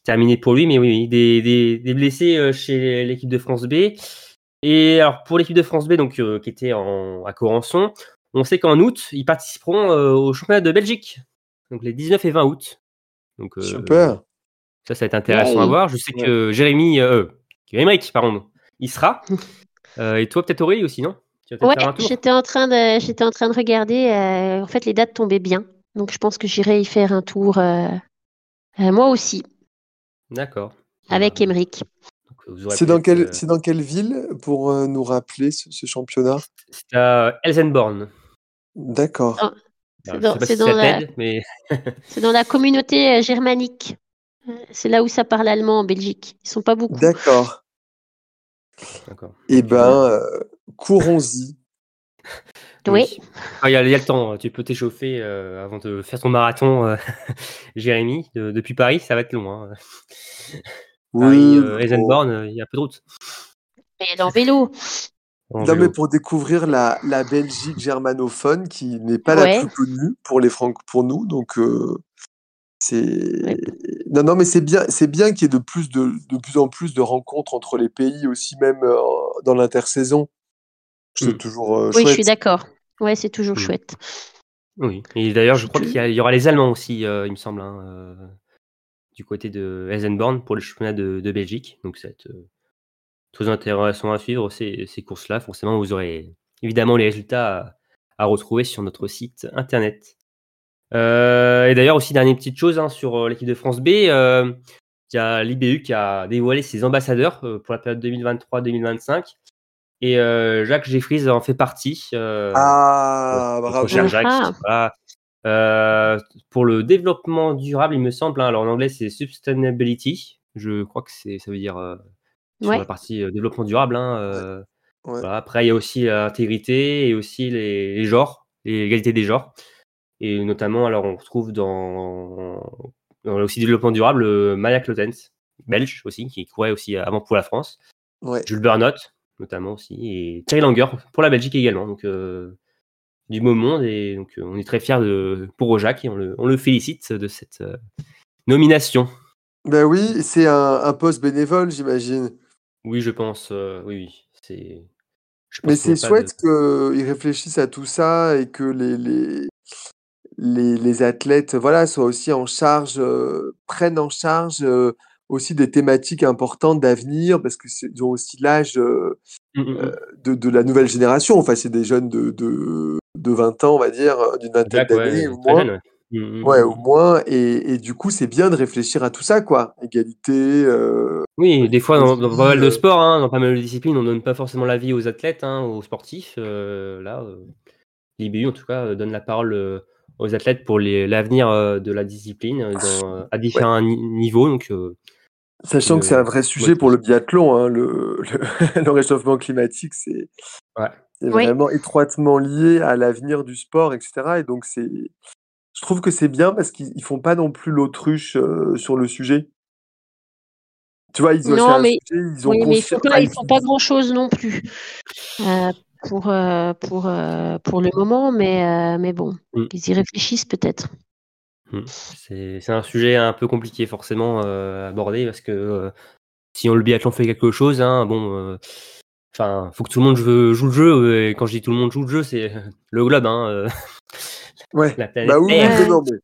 terminé pour lui. Mais oui, oui, des, des, des blessés chez l'équipe de France B. Et alors, pour l'équipe de France B, donc, qui était en, à Corançon, on sait qu'en août, ils participeront euh, au championnat de Belgique. Donc, les 19 et 20 août. Donc, euh, Super. ça, ça va être intéressant à voir. Je sais que Jérémy, euh, Émeric, pardon, il sera. *laughs* Euh, et toi, peut-être Aurélie aussi, non? Ouais, j'étais en train de, j'étais en train de regarder. euh, en fait, les dates tombaient bien. Donc, je pense que j'irai y faire un tour, euh, euh, moi aussi, D'accord. avec Euh, aurez C'est dans, quelle, euh, c'est dans quelle ville pour euh, nous rappeler ce, ce championnat? C'est à Elsenborn. D'accord. Ah, dans- pas c'est si dans la- t'aide, mais *laughs* C'est dans la communauté euh, germanique. Euh, C'est là où ça parle allemand en Belgique. Ils sont pas beaucoup. D'accord. d'accord. Eh ben, euh, courons-y. *laughs* Oui. Ah, Il y, a il y a le temps, tu peux t'échauffer euh, avant de faire ton marathon, euh, *laughs* Jérémy. De- depuis Paris, ça va être long. Hein. Paris, Oui. euh, Eisenborn, il y a peu de route. Mais en vélo. Non, vélo. mais pour découvrir la, la Belgique germanophone qui n'est pas Ouais. la plus connue pour les Francs pour nous. Donc, euh, c'est. Ouais. Non, non, mais c'est bien, c'est bien qu'il y ait de plus, de, de plus en plus de rencontres entre les pays, aussi même euh, dans l'intersaison. C'est Mm. toujours euh, Oui, je suis d'accord. Ouais, c'est toujours Mm. chouette. Oui, et d'ailleurs, je crois Tu- qu'il y, aura les Allemands aussi, euh, il me semble, hein, euh, du côté de Eisenborn pour le championnat de, de Belgique. Donc, ça va être euh, très intéressant à suivre ces, ces courses-là. Forcément, vous aurez évidemment les résultats à, à retrouver sur notre site internet. Euh, et d'ailleurs, aussi, dernière petite chose hein, sur euh, l'équipe de France B, euh, il y a l'IBU qui a dévoilé ses ambassadeurs pour la période 2023-2025. Et euh, Jacques Jeffries en fait partie. euh, Ah, bravo. cher Jacques. Ah. Voilà. Euh, pour le développement durable, il me semble, hein, alors en anglais c'est sustainability. Je crois que c'est, ça veut dire euh, sur Ouais. la partie développement durable. hein, Ouais. voilà. Après, il y a aussi l'intégrité et aussi les, les genres, l'égalité des genres. Et notamment, alors on retrouve dans, dans aussi développement durable Maya Clotens, belge aussi, qui courait aussi avant pour la France. Ouais. Jules Bernot, notamment aussi, et Thierry Langer pour la Belgique également. Donc, euh, du beau monde et donc on est très fiers de, pour Jacques et on le, on le félicite de cette nomination. Ben oui, c'est un, un poste bénévole, j'imagine. Oui, je pense. oui, oui. C'est. Mais c'est chouette qu'ils réfléchissent à tout ça et que les, les, les, les athlètes voilà, soient aussi en charge, prennent en charge aussi des thématiques importantes d'avenir parce qu'ils ont aussi l'âge mmh, mmh, mmh. de, de, la nouvelle génération. Enfin, c'est des jeunes de, de, de 20 ans, on va dire, d'une vingtaine d'années au moins. Ouais, au moins. Et, et du coup, c'est bien de réfléchir à tout ça, quoi. Égalité. Euh, oui, des fois, dans, pas mal de sports, hein, dans pas mal de disciplines, on donne pas forcément l'avis aux athlètes, hein, aux sportifs. Euh, là, euh, l'IBU, en tout cas, donne la parole aux athlètes pour l'avenir de la discipline dans, à différents niveaux. Donc, Sachant que c'est un vrai sujet pour le biathlon, hein, le, *laughs* le, réchauffement climatique, c'est ouais. vraiment étroitement lié à l'avenir du sport, etc. Et donc, c'est, je trouve que c'est bien parce qu'ils font pas non plus l'autruche sur le sujet. Tu vois, ils ont non, mais, ils ont oui, mais font pas, ils font pas grand chose non plus euh, pour, euh, pour, euh, pour le moment, mais, mais bon, mmh. ils y réfléchissent peut-être. Mmh. C'est un sujet un peu compliqué forcément à aborder parce que si on le biathlon fait quelque chose, hein, bon, enfin, faut que tout le monde joue, joue, le jeu. Et quand je dis tout le monde joue le jeu, c'est le globe. Hein, Ouais. Bah oui,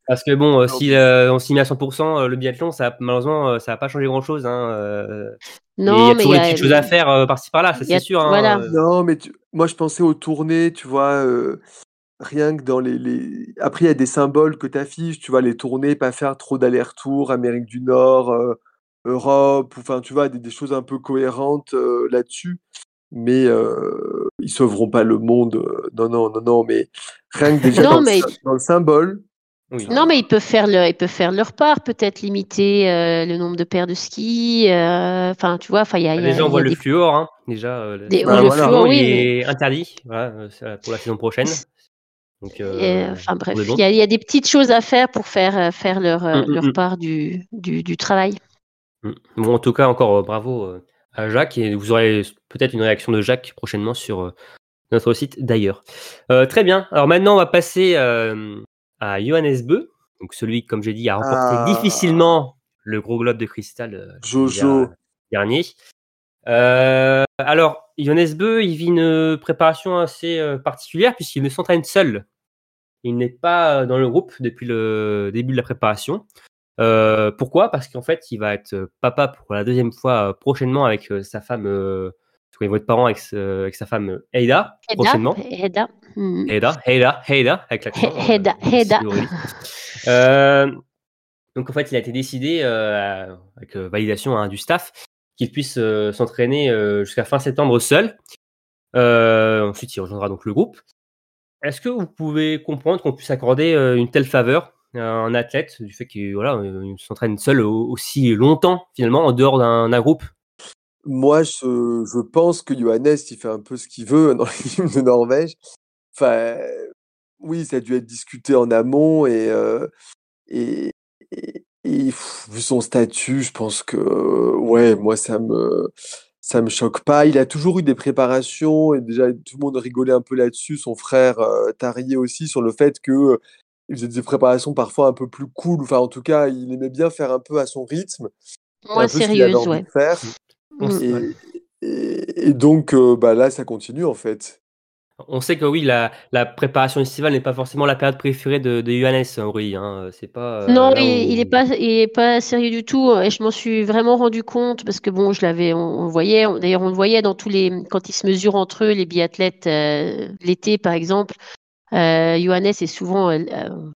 Parce que bon, si on s'y met à 100%, le biathlon, ça, malheureusement, ça va pas changer grand chose. Hein, non, il y a mais toujours des petites choses à faire par-ci par-là, ça c'est sûr. Hein, non, mais moi je pensais aux tournées, tu vois, rien que dans les, les... Après, il y a des symboles que tu affiches, tu vois, les tournées, pas faire trop d'aller-retour, Amérique du Nord, Europe, enfin, tu vois, des, des, choses un peu cohérentes là-dessus mais euh, ils sauveront pas le monde. Non, non, non, non, mais rien que déjà dans, le, symbole. Non, mais ils peuvent faire leur, ils peuvent faire leur part, peut-être limiter le nombre de paires de skis. Enfin, tu vois, enfin, il y a. Déjà, on voit le fluor, hein, déjà. le fluor, oui, est interdit voilà, pour la saison prochaine. Donc, enfin bref, il y, y, a des petites choses à faire pour faire, faire leur, mmh, mmh, leur mmh. part du, du, du travail. Bon, en tout cas, encore bravo à Jacques et vous aurez peut-être une réaction de Jacques prochainement sur euh, notre site d'ailleurs. Euh, très bien. Alors maintenant, on va passer euh, à Johannes Beu, donc celui, comme j'ai dit, a remporté ah. difficilement le gros globe de cristal Jojo. dernier. alors, Johannes Beu, il vit une préparation assez particulière puisqu'il ne s'entraîne seul. Il n'est pas dans le groupe depuis le début de la préparation. Euh, pourquoi? Parce qu'en fait, il va être euh, papa pour la deuxième fois euh, prochainement avec sa femme. Euh, il va être parent avec, avec sa femme Eida, prochainement. Eida. Hmm. Eida, Eida, Eida, avec la Eida, Eida. donc en fait, il a été décidé avec validation hein, du staff qu'il puisse s'entraîner jusqu'à fin septembre seul. ensuite, il rejoindra donc le groupe. Est-ce que vous pouvez comprendre qu'on puisse accorder une telle faveur? Un athlète du fait qu'il s'entraîne seul aussi longtemps finalement en dehors d'un groupe? Moi, je, pense que Johannes, il fait un peu ce qu'il veut *laughs* dans l'équipe de Norvège. Enfin, oui, ça a dû être discuté en amont et, euh, vu son statut, je pense que ouais, moi ça me ça me choque pas. Il a toujours eu des préparations et déjà tout le monde rigolait un peu là-dessus. Son frère euh, Tarier aussi sur le fait que il faisait des préparations parfois un peu plus cool. Enfin, en tout cas, il aimait bien faire un peu à son rythme. Moins sérieuse, ouais. Faire. Mmh. Et, donc, euh, bah, là, ça continue en fait. On sait que oui, la, la préparation estivale n'est pas forcément la période préférée de, de Johannes, oui. Hein. C'est pas. Euh, non, il, n'est pas, il est pas sérieux du tout. Et je m'en suis vraiment rendu compte parce que bon, je l'avais, on, voyait. D'ailleurs, on le voyait dans tous les, quand ils se mesurent entre eux, les biathlètes euh, l'été, par exemple. Euh, Johannes est souvent euh, euh,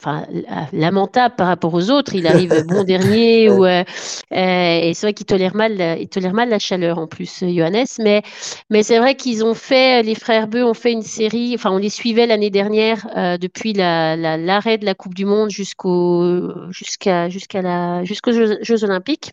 enfin lamentable par rapport aux autres. Il arrive *laughs* bon dernier ou et c'est vrai qu'il tolère mal, il tolère mal la chaleur en plus, Johannes. Mais mais c'est vrai qu'ils ont fait, les frères Beu ont fait une série. Enfin, on les suivait l'année dernière depuis la, l'arrêt de la Coupe du Monde jusqu'au jusqu'à jusqu'à la jusqu'aux Jeux Olympiques.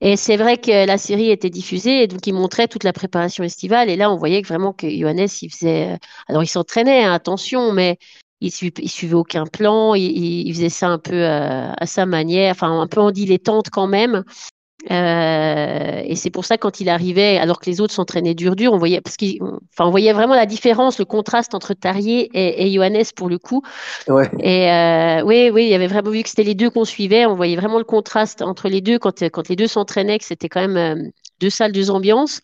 Et c'est vrai que la série était diffusée et donc il montrait toute la préparation estivale. Et là, on voyait vraiment que Johannes, il faisait. Euh, alors, il s'entraînait, hein, attention, mais il, suivait, suivait aucun plan. Il, faisait ça un peu euh, à sa manière, enfin un peu en dilettante quand même. Euh, et c'est pour ça quand il arrivait, alors que les autres s'entraînaient dur dur, on voyait parce enfin, on voyait vraiment la différence, le contraste entre Tarier et, et Johannes pour le coup. Ouais. Et euh, oui, oui, il y avait vraiment vu que c'était les deux qu'on suivait, on voyait vraiment le contraste entre les deux quand quand les deux s'entraînaient, que c'était quand même euh, deux salles, deux ambiances.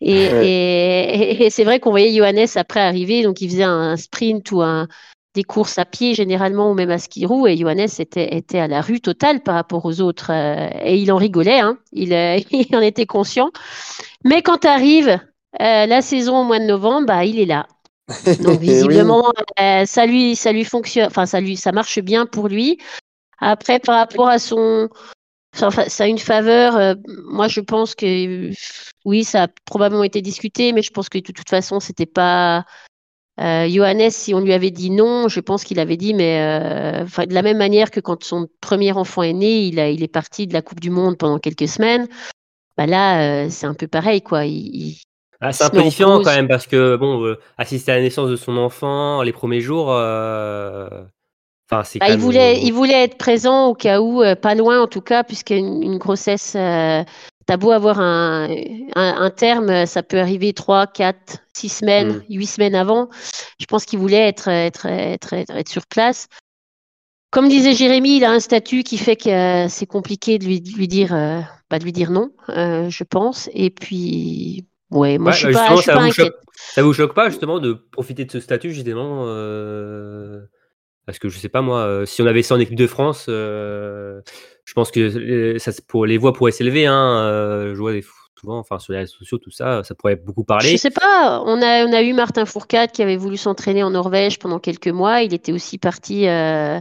Et, Ouais. et, et- *laughs* et c'est vrai qu'on voyait Johannes après arriver, donc il faisait un sprint ou un des courses à pied généralement ou même à ski roue et Johannes était, était à la rue totale par rapport aux autres euh, et il en rigolait, hein. il, euh, *laughs* il en était conscient. Mais quand arrive euh, la saison au mois de novembre, bah, il est là. *laughs* Donc visiblement, ça lui, ça lui fonctionne, enfin ça lui, ça marche bien pour lui. Après, par rapport à son, enfin, ça a une faveur. euh, moi, je pense que oui, ça a probablement été discuté, mais je pense que de toute façon, c'était pas euh, Johannes. Si on lui avait dit non, je pense qu'il avait dit, mais euh, de la même manière que quand son premier enfant est né, il a, il est parti de la Coupe du Monde pendant quelques semaines. Bah là, euh, c'est un peu pareil, quoi. Il, il- Ah, c'est un peu différent quand même parce que bon, assister à la naissance de son enfant les premiers jours, enfin c'est Bah, il voulait, il voulait être présent au cas où, pas loin en tout cas, puisqu'une une grossesse, t'as beau avoir un, un, un terme, ça peut arriver trois, quatre, six semaines, Mm. huit semaines avant. Je pense qu'il voulait être, être, être, être, être sur place. Comme disait Jérémy, il a un statut qui fait que euh, c'est compliqué de lui, de lui dire, euh, bah, de lui dire non, euh, je pense. Et puis, ouais, moi Ouais, je suis pas, je suis ça pas vous inquiète. choque, ça vous choque pas justement de profiter de ce statut justement euh, parce que je sais pas moi, euh, si on avait ça en équipe de France, euh, je pense que ça, pour les voix pourraient s'élever. Hein, euh, je vois des, souvent, enfin sur les réseaux sociaux, tout ça, ça pourrait beaucoup Je parler. sais pas, on a, on a eu Martin Fourcade qui avait voulu s'entraîner en Norvège pendant quelques mois. Il était aussi parti euh,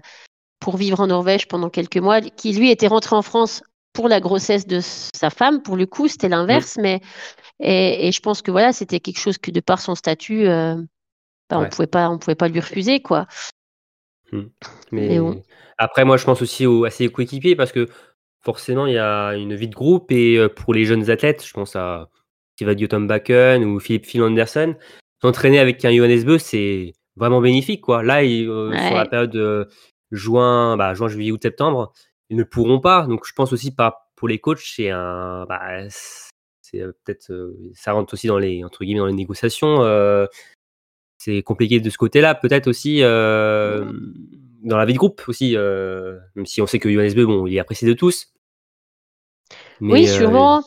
pour vivre en Norvège pendant quelques mois, qui lui était rentré en France pour la grossesse de sa femme. Pour le coup, c'était l'inverse, mais et, et je pense que voilà, c'était quelque chose que de par son statut, bah, on Ouais. pouvait pas, on pouvait pas lui refuser quoi. Mais bon. après, moi, je pense aussi aux, à ses coéquipiers parce que forcément, il y a une vie de groupe et pour les jeunes athlètes, je pense à Steve Tom Bakken ou Philippe Phil Anderson, s'entraîner avec un Johannes Beu, c'est vraiment bénéfique. Quoi. Là, il- euh, sur la période euh, juin, bah, juin, juillet, août, septembre, ils ne pourront pas. Donc, je pense aussi pas pour les coachs, c'est un, bah, c'est euh, peut-être, euh, ça rentre aussi dans les entre guillemets dans les négociations. C'est compliqué de ce côté-là, peut-être aussi euh, dans la vie de groupe aussi, euh, même si on sait que Johannes Beu, bon, il est apprécié de tous. Mais, oui, euh, sûrement.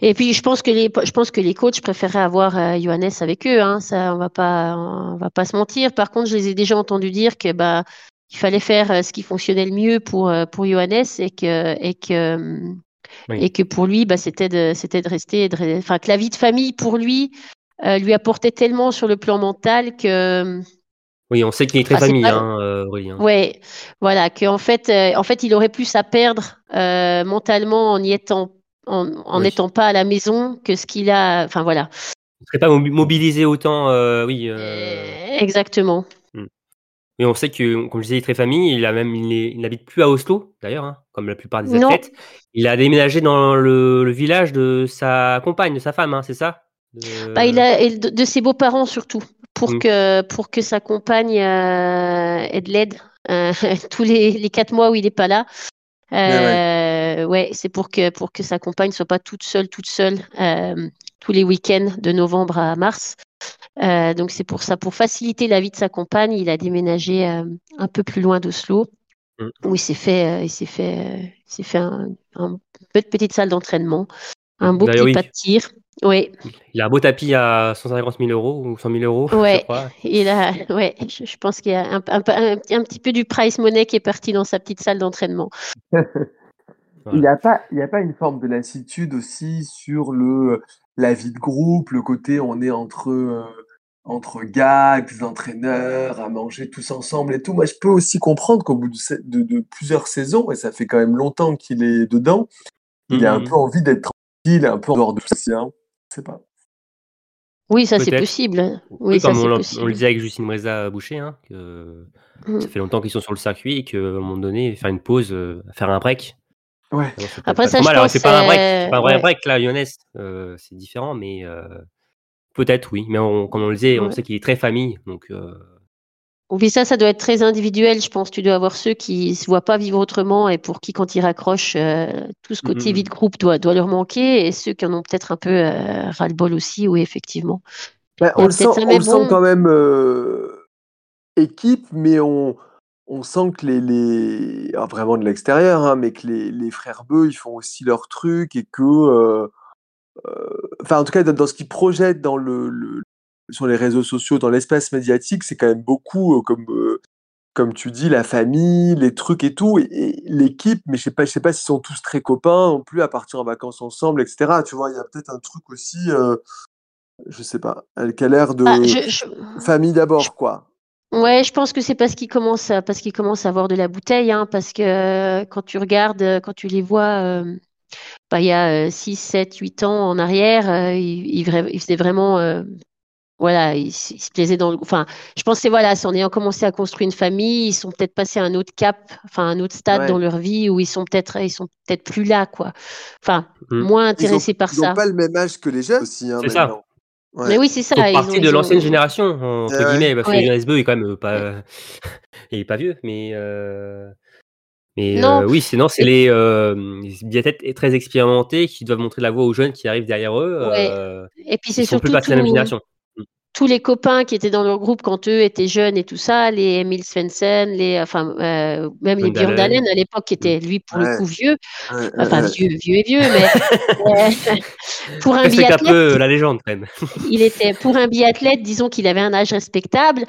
Et puis je pense que les, je pense que les coachs préféreraient avoir euh, Johannes avec eux. Hein. Ça, on va pas, on va pas se mentir. Par contre, je les ai déjà entendus dire que bah il fallait faire euh, ce qui fonctionnait le mieux pour euh, pour Johannes et que et que Oui. et que pour lui, bah c'était de c'était de rester, de enfin que la vie de famille pour lui euh, lui apportait tellement sur le plan mental que oui, on sait qu'il est très Ah, famille, pas- hein, euh. Ouais, voilà, que en fait, euh, en fait, il aurait plus à perdre euh, mentalement en y étant, en en Oui. n'étant pas à la maison que ce qu'il a. Enfin voilà, Il ne serait pas mobi- mobilisé autant, oui. exactement. Mais on sait que, comme je disais, il est très famille. Il a même, il n'habite plus à Oslo, d'ailleurs, hein, comme la plupart des Non. athlètes. Il a déménagé dans le, le village de sa compagne, de sa femme, hein, c'est ça? De- Bah, il a et de, de ses beaux-parents surtout pour Mm. que pour que sa compagne euh, ait de l'aide euh, *laughs* tous les, les quatre mois où il n'est pas là. Euh, ouais, c'est pour que pour que sa compagne soit pas toute seule, toute seule euh, tous les week-ends de novembre à mars. Euh, donc c'est pour ça, pour faciliter la vie de sa compagne, il a déménagé euh, un peu plus loin d'Oslo, Mm. où il s'est fait, euh, il s'est fait, euh, il s'est fait un, un pe- petite salle d'entraînement, un beau D'ailleurs, petit oui. pas de tir. Oui, Il a un beau tapis à 150 000 euros ou 100 000 euros, je Ouais. crois. il a, ouais, je, je pense qu'il y a un, un, un, un petit peu du price money qui est parti dans sa petite salle d'entraînement. Il n'y a, pas- il y a pas une forme de lassitude aussi sur le, la vie de groupe, le côté on est entre, euh, entre gars, des entraîneurs, à manger tous ensemble et tout. Moi, je peux aussi comprendre qu'au bout de, sa- de- de plusieurs saisons, et ça fait quand même longtemps qu'il est dedans, il a un Mhm. peu envie d'être tranquille, un peu en dehors de tout ça. hein. Sais pas. Oui, ça c'est possible. Oui, ça comme on, le disait avec Justine Breza Boucher, hein, que Mm. ça fait longtemps qu'ils sont sur le circuit et qu'à un moment donné, faire une pause, euh, faire un break. Ouais. Alors, Après, pas ça, pense, c'est pas un break, euh, c'est pas un vrai ouais. break là, Lyonnais. Euh, c'est différent, mais euh, peut-être oui. Mais on- comme on le disait, on sait qu'il est très famille, donc euh, Oui, ça, ça doit être très individuel, je pense. Tu dois avoir ceux qui se voient pas vivre autrement et pour qui, quand ils raccrochent, euh, tout ce côté vie de groupe doit, doit leur manquer et ceux qui en ont peut-être un peu euh, ras-le-bol aussi, oui, effectivement. Ben, on le sent, peut-être ça, on mais le sent bon. quand même euh, équipe, mais on, on sent que les, les ah, vraiment de l'extérieur, hein, mais que les, les frères Beux, ils font aussi leur truc et que, euh, euh, enfin en tout cas dans, dans ce qu'ils projettent dans le, le- sur les réseaux sociaux, dans l'espace médiatique, c'est quand même beaucoup euh, comme euh, comme tu dis, la famille, les trucs et tout, et, et l'équipe, mais je sais pas, je sais pas s'ils sont tous très copains non plus à partir en vacances ensemble, etc. Tu vois, il y a peut-être un truc aussi, euh, je sais pas, elle qui a l'air de Ah, je, je- famille d'abord, quoi. Ouais, je pense que c'est parce qu'ils commencent à, parce qu'ils commencent à avoir de la bouteille, hein, parce que euh, quand tu regardes, quand tu les vois, euh, bah, il y a euh, 6, 7, 8 ans en arrière, ils, ils, faisaient vraiment, voilà, ils, ils se plaisaient dans le, enfin, je pense que c'est, voilà, c'est en ayant commencé à construire une famille, ils sont peut-être passés à un autre cap, enfin, un autre stade dans leur vie où ils sont peut-être, ils sont peut-être plus là, quoi. Enfin, Mm. moins Ils ont, intéressés par ils ont ça. pas le même âge que les jeunes aussi, hein, C'est ça. Mais oui, c'est Ils ça, ils ont, partis de ils l'ancienne ont, génération, entre ouais. guillemets, parce que ouais. Jonas Beu est quand même euh, pas, *laughs* il est pas vieux, mais euh, mais Non, euh, oui, sinon c'est et- les euh, les très expérimentés qui doivent montrer la voie aux jeunes qui arrivent derrière eux. ouais. euh, Et puis c'est ils sont plus surtout de la même tout. génération. Tous les copains qui étaient dans leur groupe quand eux étaient jeunes et tout ça, les Emil Svensson, les, enfin, euh, même les Björn Dalen. À l'époque, qui était lui pour le coup vieux, Ouais, enfin ouais, vieux, vieux et vieux, mais *laughs* euh, pour un Respecte un biathlète, peu la légende quand même. *laughs* il était pour un biathlète, disons qu'il avait un âge respectable,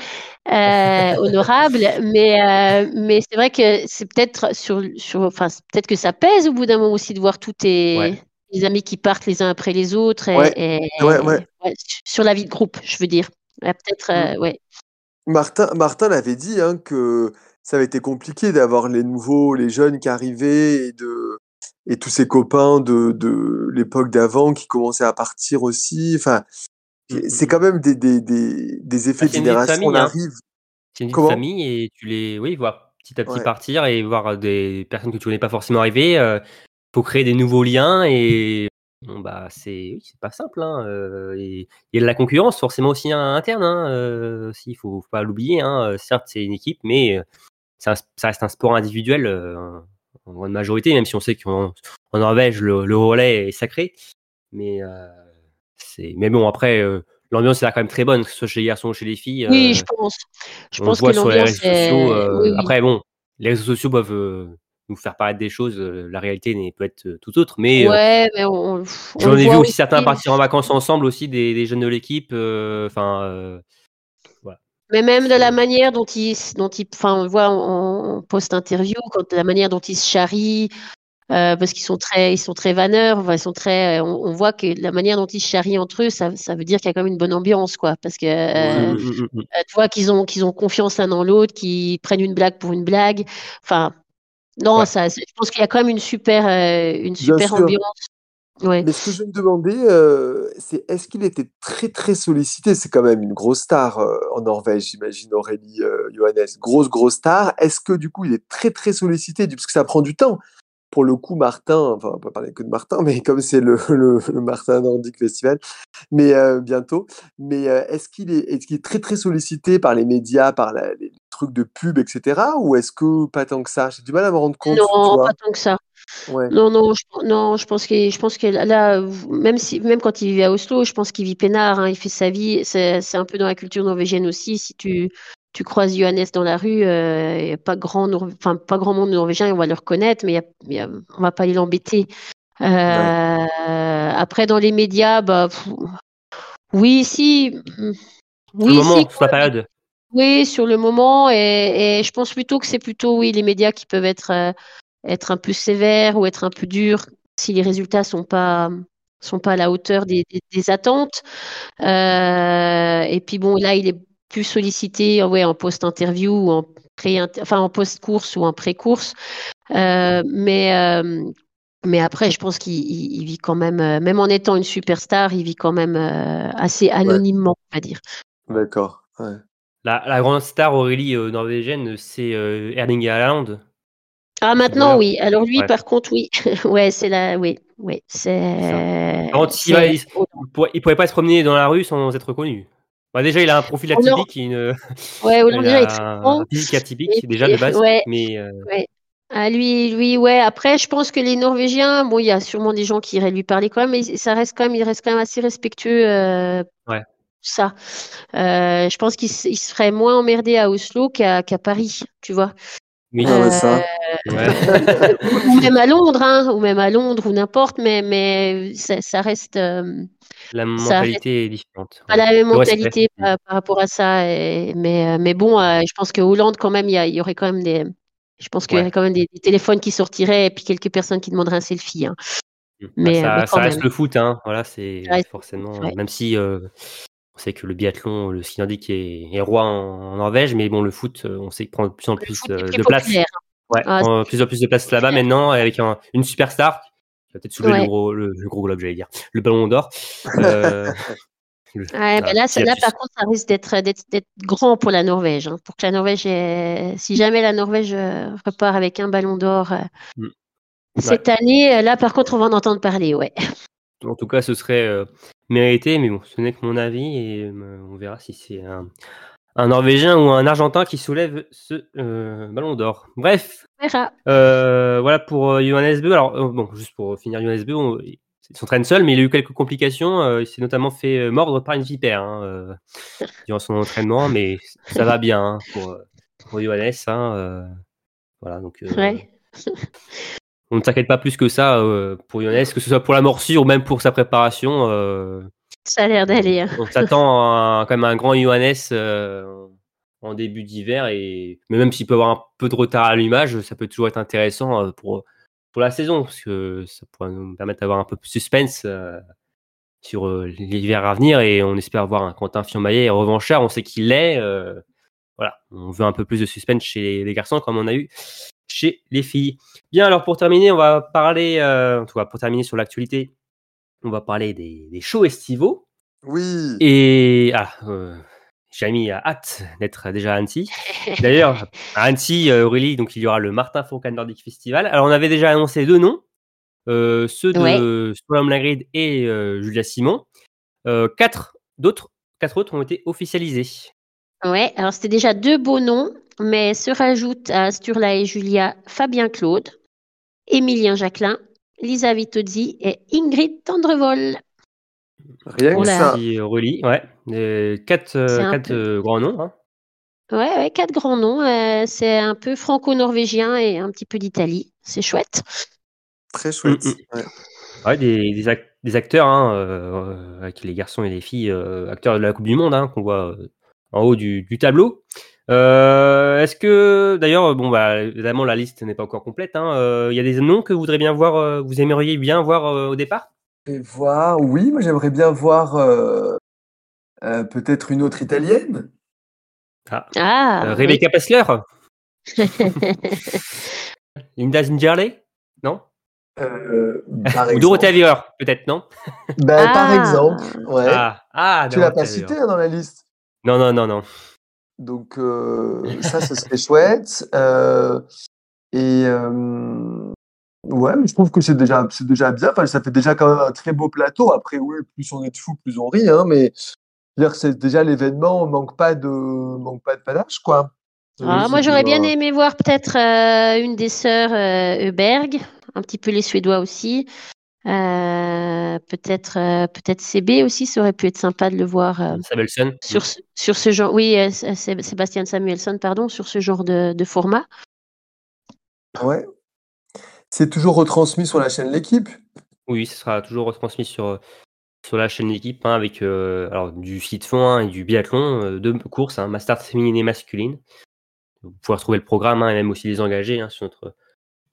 euh, honorable, mais euh, mais c'est vrai que c'est peut-être sur sur, enfin peut-être que ça pèse au bout d'un moment aussi de voir tous tes Ouais. Les amis qui partent les uns après les autres et, Ouais, et- ouais, ouais. ouais, sur la vie de groupe, je veux dire. Ouais, Peut-être, euh, ouais. Martin, Martin l'avait dit hein, que ça avait été compliqué d'avoir les nouveaux, les jeunes qui arrivaient et, de, et tous ses copains de, de l'époque d'avant qui commençaient à partir aussi. Enfin, Mm, c'est mm, quand même des, des, des, des effets Bah, de c'est vie de génération. famille, On hein. arrive. C'est une Comment? famille et tu les, oui, voir petit à petit Ouais. partir et voir des personnes que tu connais pas forcément arriver. euh, faut créer des nouveaux liens et bon, bah c'est, oui, c'est pas simple. Hein, euh, et il y a de la concurrence forcément aussi hein, interne. Hein, euh, aussi, faut, faut pas l'oublier. Hein, euh, certes, c'est une équipe, mais un- ça reste un sport individuel en grande majorité, même si on sait qu'en en Norvège le, le relais est sacré. Mais c'est, mais bon après. L'ambiance est là quand même très bonne, que ce soit chez les garçons ou chez les filles. Oui, euh, je pense. Je on pense le voit que sur les réseaux sociaux. est. euh, Oui, oui. Après, bon, les réseaux sociaux peuvent nous faire paraître des choses. euh, la réalité peut être euh, tout autre. Mais euh, Ouais, mais on, on j'en ai vu aussi certains partir en vacances ensemble aussi, des, des jeunes de l'équipe. Enfin. Mais même de la manière dont ils, dont ils, enfin, on voit en, post-interview, quand la manière dont ils se charrient, euh, parce qu'ils sont très, ils sont très vanneurs, enfin, ils sont très, on, on voit que la manière dont ils se charrient entre eux, ça, ça veut dire qu'il y a quand même une bonne ambiance, quoi, parce que euh, tu vois qu'ils ont, qu'ils ont confiance l'un dans l'autre, qu'ils prennent une blague pour une blague. Enfin, non, Ouais. ça, je pense qu'il y a quand même une super, euh, une super ambiance. Ouais. Mais ce que je me demandais, euh, c'est est-ce qu'il était très très sollicité? C'est quand même une grosse star euh, en Norvège, j'imagine, Aurélie Johannes. Grosse, grosse star. Est-ce que du coup, il est très très sollicité? Parce que ça prend du temps. Pour le coup, Martin, enfin, on va pas parler que de Martin, mais comme c'est le, *laughs* le, le Martin Nordic Festival, mais euh, bientôt. Mais euh, est-ce qu'il est, est, est très très sollicité par les médias, par la- les trucs de pub, etc. Ou est-ce que pas tant que ça? J'ai du mal à me rendre compte, Non, pas tant que ça. Ouais. Non, non, je, non, je pense que, je pense que là, même si, même quand il vivait à Oslo, je pense qu'il vit peinard, hein, il fait sa vie. C'est, c'est un peu dans la culture norvégienne aussi. Si tu, tu croises Johannes dans la rue, euh, y a pas grand, enfin, pas grand monde norvégien, on va le reconnaître, mais on va pas aller l'embêter. Euh, Après, dans les médias, bah, pff, oui, si, oui, le moment, si, sur la période. oui, sur le moment, et, et je pense plutôt que c'est plutôt, oui, les médias qui peuvent être, euh, être un peu sévères ou être un peu durs si les résultats sont pas, sont pas à la hauteur des, des, des attentes. Euh, et puis bon, là, il est plus sollicité, ouais, en post-interview ou en pré, enfin en post-course ou en pré-course. Euh, mais euh, mais après, je pense qu'il il- il vit quand même, euh, même en étant une superstar, il vit quand même euh, assez anonymement, on va dire. D'accord. Ouais. La, la grande star Aurélie euh, norvégienne, c'est euh, Erling Haaland. Ah, maintenant, Voilà. oui. Alors lui, Ouais. par contre, oui. *laughs* ouais, c'est la, oui, oui, c'est. Il, il il pourrait pas se promener dans la rue sans être reconnu. Bah, déjà, il a un profil atypique, une, *laughs* Ouais, Hollande *laughs* il déjà a est un physique atypique Et déjà de base, ouais. mais euh, Ah, lui, lui, ouais. Après, je pense que les Norvégiens, bon, il y a sûrement des gens qui iraient lui parler quand même, mais ça reste quand même, il reste quand même assez respectueux. euh, Ouais. Ça. Euh, je pense qu'il se, il se ferait moins emmerder à Oslo qu'à Paris, tu vois. oui, Ah ouais, ça. ouais. *laughs* Ou même à Londres, hein, ou même à Londres ou n'importe, mais, mais ça, ça reste euh, la mentalité est différente. pas la même mentalité par, par rapport à ça. et- mais, euh, mais bon, euh, je pense que Hollande, quand même, il y, aurait quand même des. Je pense qu'il y aurait quand même des, des téléphones qui sortiraient et puis quelques personnes qui demanderaient un selfie. hein. Bah, Mais, ça, mais quand ça reste le foot, hein. Voilà, c'est forcément. ouais. Même si euh, on sait que le biathlon, le ski nordique est, est roi en, en Norvège, mais bon, le foot, on sait qu'il prend de plus en plus de place. populaire. Ouais, Ah, plus en plus de place là-bas maintenant, avec un- une superstar peut-être soulever Ouais. le, gros, le, le gros globe, j'allais dire, le ballon d'or. *laughs* Euh, le- Ouais, voilà, ben là, par contre, ça risque d'être d'être grand pour la Norvège. hein, pour que la Norvège, ait- si jamais la Norvège euh, repart avec un ballon d'or euh, Mm. cette année, euh, là, par contre, on va en entendre parler. Ouais. En tout cas, ce serait euh, mérité, mais bon, ce n'est que mon avis et euh, on verra si c'est un, un Norvégien ou un Argentin qui soulève ce euh, ballon d'or. Bref, verra. euh, voilà pour euh, Johannes Beu. Alors, euh, bon, juste pour finir Johannes Beu, on- il s'entraîne seul, mais il a eu quelques complications. il s'est notamment fait mordre par une vipère hein, durant son entraînement, mais ça va bien hein, pour, pour Johannes. hein, voilà, donc Ouais. on ne s'inquiète pas plus que ça pour Johannes, que ce soit pour la morsure ou même pour sa préparation. Ça a l'air d'aller. hein. on s'attend à quand même à un grand Johannes euh, en début d'hiver et mais même s'il peut avoir un peu de retard à l'allumage, ça peut toujours être intéressant euh, pour pour la saison parce que ça pourrait nous permettre d'avoir un peu plus de suspense euh, sur euh, l'hiver à venir et on espère voir un Quentin Fillon-Maillet revanchard. On sait qu'il l'est. euh, voilà, on veut un peu plus de suspense chez les, les garçons comme on a eu chez les filles. Bien, alors pour terminer, on va parler, en tout cas pour terminer sur l'actualité, on va parler des, des shows estivaux. Oui. Et ah, euh, Jamie a hâte d'être déjà à Annecy. *laughs* D'ailleurs, à Annecy, euh, Aurélie, donc il y aura le Martin Fourcade Nordic Festival. Alors on avait déjà annoncé deux noms, euh, ceux de Solom Lagrid et euh, Julia Simon. Quatre d'autres, quatre autres ont été officialisés. Ouais, alors c'était déjà deux beaux noms, mais se rajoutent à Sturla et Julia Fabien Claude, Émilien Jacquelin, Lisa Vitozzi et Ingrid Tendrevol. Rien que ça. Merci Aurélie. Ouais, Euh, quatre, euh, quatre peu- euh, grands noms. hein. Ouais, ouais, quatre grands noms. euh, c'est un peu franco-norvégien et un petit peu d'Italie. C'est chouette. Très chouette. Mm, Ouais. Ouais, des, des, ac- des acteurs, hein, euh, avec les garçons et les filles, euh, acteurs de la Coupe du Monde, hein, qu'on voit euh, en haut du, du tableau. Euh, Est-ce que, d'ailleurs, bon, bah, évidemment, la liste n'est pas encore complète. hein, euh, Il y a des noms que vous voudriez bien voir, euh, vous aimeriez bien voir euh, au départ? Et voir, oui, moi j'aimerais bien voir euh, euh, peut-être une autre italienne. Ah, Euh, oui. Rebecca Pessler *laughs* *laughs* Linda Zingerle Non? Euh, par Ou. Vier, peut-être, non? Ben, Par Ah. exemple, ouais. Ah, ah tu l'as pas cité hein, dans la liste? Non, non, non, non. Donc euh, *laughs* ça, ce serait chouette. Euh, et euh, ouais, mais je trouve que c'est déjà, c'est déjà bien. Enfin, ça fait déjà quand même un très beau plateau. Après, oui, plus on est de fous, plus on rit. Hein, mais dire, c'est déjà l'événement. On manque pas de, manque pas de panache, quoi. Ah, moi, j'aurais bien aimé voir peut-être euh, une des sœurs Heuberg, un petit peu les Suédois aussi. Euh, peut-être euh, peut-être CB aussi, ça aurait pu être sympa de le voir euh, Samuelson sur, ce- sur ce genre. Oui, euh, Sé- Sé- Sébastien Samuelsson, pardon, sur ce genre de, de format. Ouais. C'est toujours retransmis sur la chaîne L'équipe. Oui, ce sera toujours retransmis sur, sur la chaîne d'équipe hein, avec euh, alors, du ski de fond hein, et du biathlon, euh, deux courses, hein, Mastart féminine et masculine. Vous pouvez retrouver le programme hein, et même aussi les engagés hein, sur notre,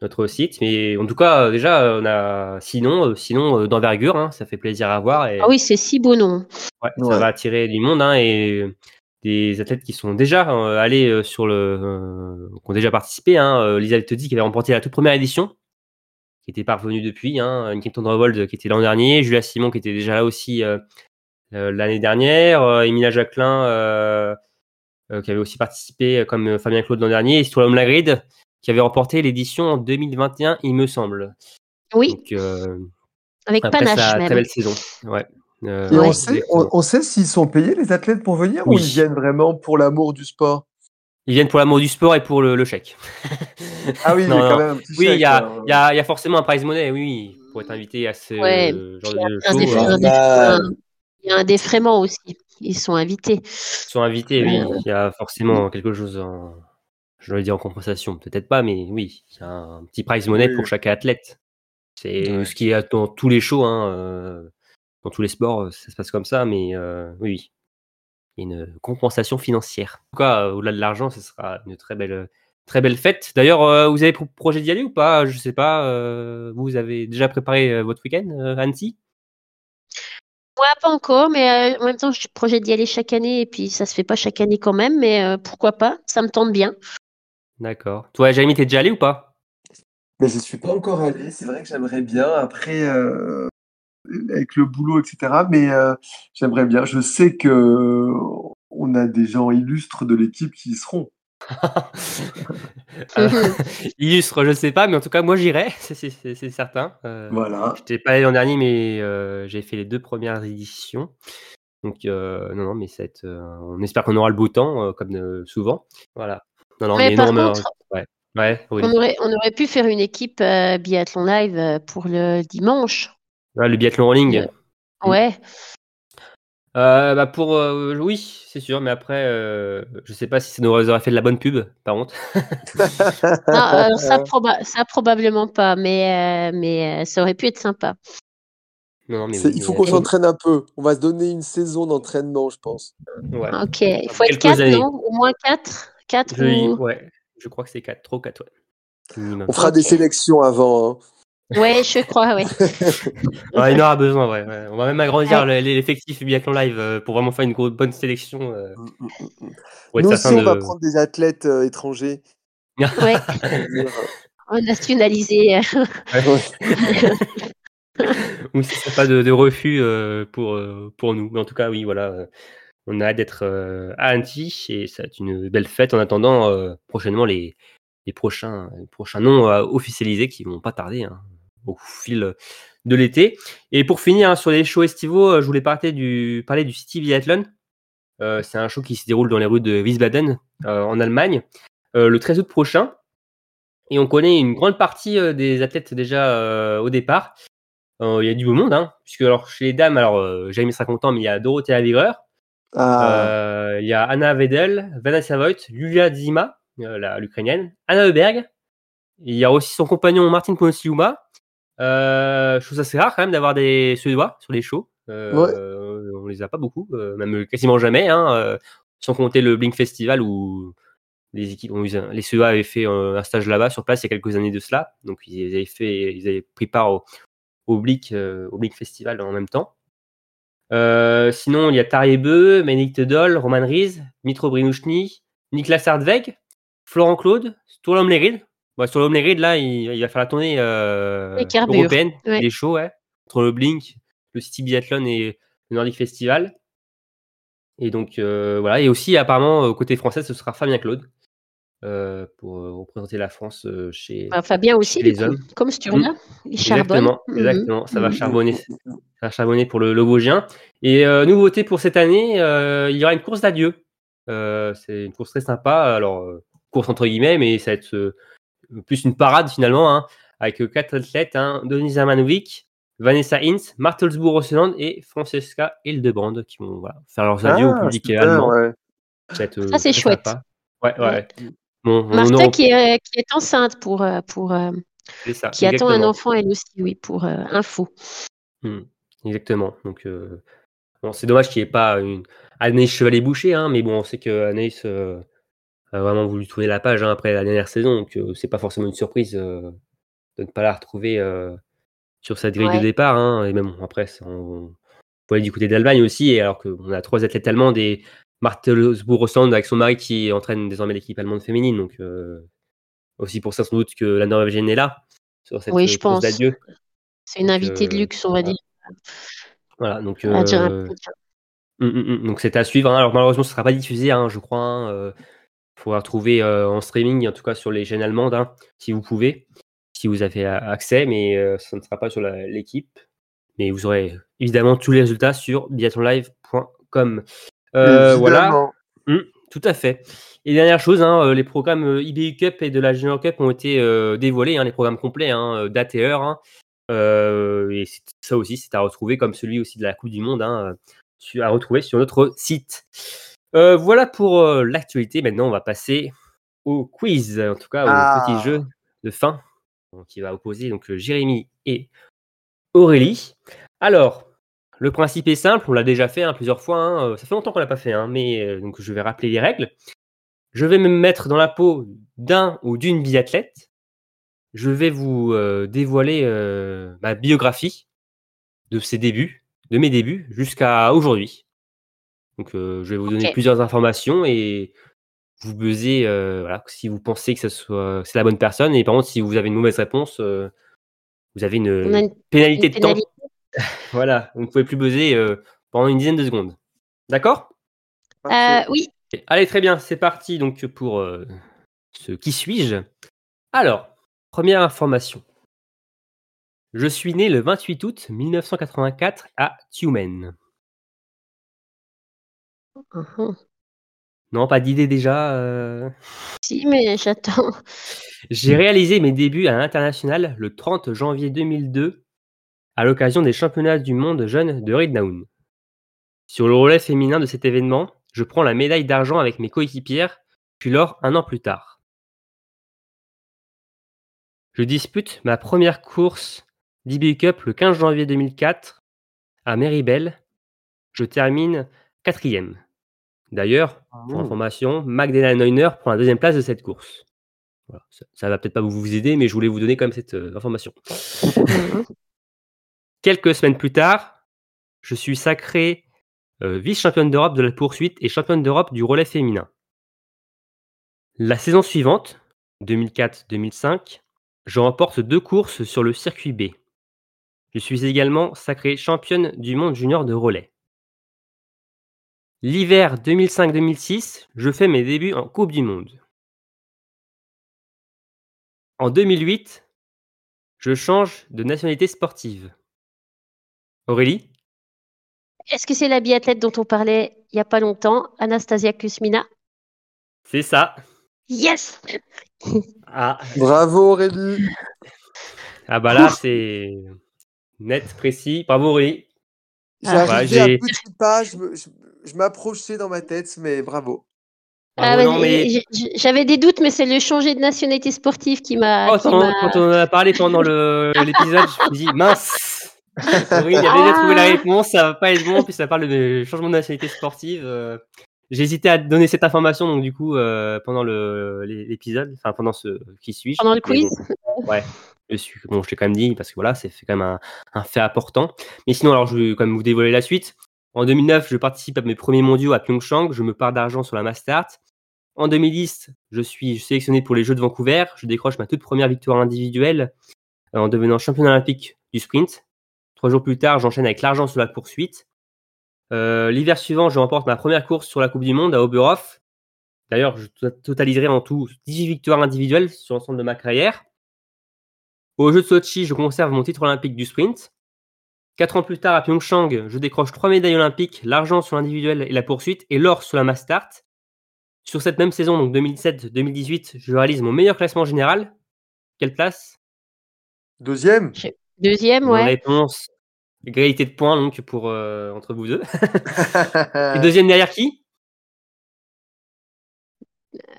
notre site. Mais en tout cas, euh, déjà, on a sinon, euh, sinon euh, d'envergure, hein, ça fait plaisir à voir. Et, Ah oui, c'est si beau nom. ouais, Ouais. Ça va attirer du monde hein, et euh, des athlètes qui sont déjà euh, allés euh, sur le. euh, qui ont déjà participé. Hein, euh, Lisa Letodi qui avait remporté la toute première édition qui était parvenue depuis, hein, Revolt qui était l'an dernier, Julia Simon qui était déjà là aussi euh, euh, l'année dernière, euh, Emilia Jacquelin euh, euh, qui avait aussi participé euh, comme euh, Fabien Claude l'an dernier, et Stolam Lagrid qui avait remporté l'édition en 2021, il me semble. Oui, Donc, euh, avec après panache sa même. très belle saison. Ouais. Euh, Et Ouais. on, sait, on, exactement. on sait s'ils sont payés, les athlètes, pour venir, ou ils viennent vraiment pour l'amour du sport? Ils viennent pour l'amour du sport et pour le, le chèque. Ah oui, Non, y a non. quand même un petit Oui, il y a, hein. il y, a, il y a forcément un prize money, oui, oui, pour être invité à ce Ouais, genre de show. déf- Normal. un- Il y a un défraiement aussi. Ils sont invités. Ils sont invités, oui. Il y a forcément quelque chose en, je dois dire en compensation, peut-être pas, mais oui, il y a un petit prize money Oui. pour chaque athlète. C'est Ouais. ce qui est dans tous les shows, hein, euh, dans tous les sports, ça se passe comme ça, mais euh, oui, oui. Il y a une compensation financière. En tout cas, euh, au-delà de l'argent, ce sera une très belle, très belle fête. D'ailleurs, euh, vous avez pour projet d'y aller ou pas? Je sais pas. euh, vous avez déjà préparé euh, votre week-end, euh, Annecy? Moi, pas encore, mais euh, en même temps, je projette d'y aller chaque année et puis ça se fait pas chaque année quand même, mais euh, pourquoi pas, ça me tente bien. D'accord. Toi, Jérémy, t'es déjà allé ou pas? Mais je suis pas encore allé. C'est vrai que j'aimerais bien. Après, euh, avec le boulot, etc. Mais euh, j'aimerais bien. Je sais que on a des gens illustres de l'équipe qui y seront. *laughs* Euh, Illustre, je sais pas, mais en tout cas, moi j'irai, *laughs* c'est- certain. Euh, Voilà. J'étais pas allé l'an dernier, mais euh, j'ai fait les deux premières éditions. Donc, non, non, mais on espère qu'on aura le beau temps, comme souvent. Voilà. Non, non, Mais mais par non, mais, contre, ouais, ouais, oui. on aurait, on aurait pu faire une équipe euh, biathlon live euh, pour le dimanche. Ouais, le biathlon en ligne. Euh, Ouais, Euh, bah pour, euh, oui, c'est sûr, mais après, euh, je sais pas si ça nous aurait fait de la bonne pub, par contre. *laughs* Non, ça, proba- ça probablement pas, mais, euh, mais euh, ça aurait pu être sympa. Non, non, mais C'est- oui, il faut mais, qu'on s'entraîne un peu. On va se donner une saison d'entraînement, je pense. ouais. Ok, il faut être Quelques 4, années. non? Au moins 4 4 Je, ou... ouais, je crois que c'est 4, trop 4, ouais. On fera des sélections avant. hein. Ouais, je crois, ouais. *laughs* Ouais, il en aura besoin, ouais, ouais. On va même agrandir le- l'effectif Biathlon Live euh, pour vraiment faire une grosse, bonne sélection. euh, Mm, mm, mm, Nous aussi, on va prendre des athlètes euh, étrangers. Ouais, *laughs* on nationalisé. euh, euh, *laughs* Ou si c'est pas de, de refus euh, pour, euh, pour nous. Mais en tout cas, oui, voilà. Euh, on a hâte d'être euh, à Annecy et ça va être une belle fête en attendant euh, prochainement les, les, prochains, prochains noms à officialiser qui vont pas tarder hein, au fil de l'été. Et pour finir hein, sur les shows estivaux, euh, je voulais parler du, parler du City Biathlon. Euh, c'est un show qui se déroule dans les rues de Wiesbaden euh, en Allemagne euh, le 13 août prochain. Et on connaît une grande partie euh, des athlètes déjà euh, au départ. Euh, Il y a du beau monde, hein, puisque alors chez les dames, alors euh, Jérémy sera content, mais il y a Dorothea Ah, euh, il y a Anna Vedel, Vanessa Voigt, Julia Zima, euh, la- l'ukrainienne, Anna Heuberg. Il y a aussi son compagnon Martin Ponsiuma. Euh, chose assez rare quand même d'avoir des Suédois sur les shows. Euh, On les a pas beaucoup, même quasiment jamais, hein, sans compter le Blink Festival où les équipes ont eu les Suédois avaient fait un stage là-bas sur place il y a quelques années de cela. Donc ils avaient fait, ils avaient pris part au, au Blink, euh, au Blink Festival en même temps. Euh, sinon, il y a Tarjei Bö, Ménic Doll, Roman Ries, Mitro Brinushny, Niklas Hardweg, Florent Claude, Sturlom Lerid. Bon, Sturlom Lerid, là, il, il va faire la tournée euh, européenne. ouais. Il est chaud, ouais. Entre le Blink, le City Biathlon et le Nordic Festival. Et donc, euh, voilà. Et aussi, apparemment, côté français, ce sera Fabien Claude euh, pour euh, représenter la France euh, chez, Bah, Fabien aussi, chez les coup, hommes. comme Sturla. Il charbonne. Exactement, exactement. Ça va Mhm. charbonner, ça va charbonner pour le, le Vosgien. Et euh, nouveauté pour cette année, euh, il y aura une course d'adieu. Euh, c'est une course très sympa. Alors, euh, course entre guillemets, mais ça va être euh, plus une parade finalement, hein, avec quatre athlètes hein, Denise Amanovic, Vanessa Hintz, Martelsbourg Rosseland et Francesca Hildebrand qui vont voilà, faire leurs adieux au Ah, public super, allemand. ouais. Ça, euh, c'est chouette. sympa. Ouais, ouais. Bon, on Martha qui est, qui est enceinte pour, euh, pour euh, ça, qui attend un enfant elle aussi, oui, pour euh, info. Hmm, exactement. Donc, bon, c'est dommage qu'il n'y ait pas une Anaïs Chevalier-Boucher, hein, mais bon, on sait que Anaïs a vraiment voulu tourner la page hein, après la dernière saison, donc c'est pas forcément une surprise de ne pas la retrouver sur cette grille Ouais. de départ. Hein, et même bon, après, ça, on, faut aller du côté d'Allemagne aussi, et alors qu'on a trois athlètes allemandes et Martelsbourg-Rosland avec son mari qui entraîne désormais l'équipe allemande féminine, donc euh, aussi pour ça sans doute que la Norvégienne est là sur cette Oui, euh, je pense. d'adieu. C'est une Donc, invitée de euh, luxe, on va dire. Voilà, donc euh. Mm, mm, mm. Donc c'est à suivre. hein. Alors malheureusement, ce sera pas diffusé, hein, je crois. hein. Euh, faudra trouver en streaming, en tout cas sur les chaînes allemandes, si vous pouvez, si vous avez accès, mais ça ne sera pas sur la- l'équipe. Mais vous aurez évidemment tous les résultats sur biathlonlive.com. Euh, voilà, Évidemment. tout à fait. Et dernière chose, hein, euh, les programmes euh, IBU Cup et de la Junior Cup ont été dévoilés, hein, les programmes complets, hein, date et heure. hein. Et ça aussi, c'est à retrouver, comme celui aussi de la Coupe du Monde, à retrouver sur notre site. Euh, voilà pour euh, l'actualité. Maintenant, on va passer au quiz, en tout cas au Ah. petit jeu de fin qui va opposer donc Jérémy et Aurélie. Alors, le principe est simple, on l'a déjà fait hein, plusieurs fois. hein, euh, ça fait longtemps qu'on l'a pas fait, hein, mais euh, donc je vais rappeler les règles. Je vais me mettre dans la peau d'un ou d'une biathlète. Je vais vous euh, dévoiler euh, ma biographie de ses débuts, de mes débuts jusqu'à aujourd'hui. Donc, je vais vous donner plusieurs informations et vous buzzez euh, voilà, si vous pensez que soit c'est la bonne personne. Et par contre, si vous avez une mauvaise réponse, vous avez une, pénalité de temps. *laughs* Voilà, vous ne pouvez plus buzzer euh, pendant une dizaine de secondes. D'accord? Euh, oui, Allez, très bien, c'est parti donc pour euh, ce qui suis-je? Alors, première information. Je suis né le 28 août 1984 à Tumen. Mhm. Non, pas d'idée déjà. euh. si, mais j'attends. J'ai réalisé mes débuts à l'international le 30 janvier 2002 à l'occasion des championnats du monde jeunes de Ridnaun. Sur le relais féminin de cet événement, je prends la médaille d'argent avec mes coéquipières, puis l'or un an plus tard. Je dispute ma première course d'IBU Cup le 15 janvier 2004 à Meribel. Je termine quatrième. D'ailleurs, pour Mmh. information, Magdalena Neuner prend la deuxième place de cette course. Voilà, ça, ça va peut-être pas vous aider, mais je voulais vous donner quand même cette euh, information. *laughs* Quelques semaines plus tard, je suis sacré euh, vice-championne d'Europe de la poursuite et championne d'Europe du relais féminin. La saison suivante, 2004-2005, je remporte deux courses sur le circuit B. Je suis également sacrée championne du monde junior de relais. L'hiver 2005-2006, je fais mes débuts en Coupe du Monde. En 2008, je change de nationalité sportive. Aurélie? Est-ce que c'est la biathlète dont on parlait il n'y a pas longtemps, Anastasia Kusmina? C'est ça. Yes Ah, Bravo Aurélie. ah bah là, c'est net, précis. Bravo Aurélie. Ah, J'arrivais ouais, j'ai- à petits pas, je, je- je m'approchais dans ma tête, mais bravo. Ah, mais... j- J'avais des doutes, mais c'est le changer de nationalité sportive qui m'a. Oh, m'a- quand on en a parlé pendant le- *laughs* l'épisode, je me dis mince. *laughs* Aurélie a déjà trouvé la Ah. réponse, ça va pas être bon. Puis ça parle de changement de nationalité sportive. euh, J'hésitais à donner cette information, donc du coup, euh, pendant l'épisode, enfin pendant ce qui suit. Pendant le quiz bon, *laughs* ouais, je suis, bon, je t'ai quand même dit parce que voilà, c'est quand même un, un fait important. Mais sinon, alors je vais quand même vous dévoiler la suite. En 2009, je participe à mes premiers mondiaux à Pyeongchang. Je me pars d'argent sur la Mastart. En 2010, je suis sélectionné pour les Jeux de Vancouver. Je décroche ma toute première victoire individuelle euh, en devenant champion olympique du sprint. Trois jours plus tard, j'enchaîne avec l'argent sur la poursuite. Euh, L'hiver suivant, je remporte ma première course sur la Coupe du Monde à Oberhof. D'ailleurs, je to- totaliserai en tout 18 victoires individuelles sur l'ensemble de ma carrière. Aux Jeux de Sochi, je conserve mon titre olympique du sprint. Quatre ans plus tard, à Pyeongchang, je décroche trois médailles olympiques, l'argent sur l'individuel et la poursuite, et l'or sur la mass start. Sur cette même saison, donc 2017-2018, je réalise mon meilleur classement général. Quelle place? Deuxième? Deuxième, Bonne ouais. réponse. Égalité de points donc pour euh, entre vous deux. *laughs* Et deuxième derrière qui?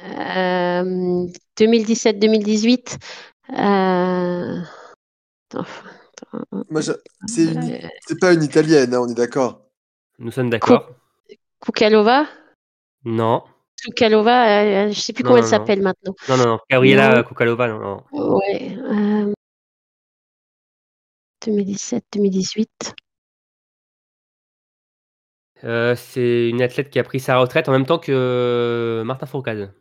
Euh, 2017-2018. Euh... c'est une- euh, c'est pas une italienne, hein, on est d'accord. Nous sommes d'accord. Kukalova? Non. Kukalova, euh, je sais plus Non, comment elle non, s'appelle maintenant. Non, non, non. Gabriela. Kukalova, non, non. Ouais. Euh, 2017-2018. Euh, c'est une athlète qui a pris sa retraite en même temps que euh, Martin Fourcade.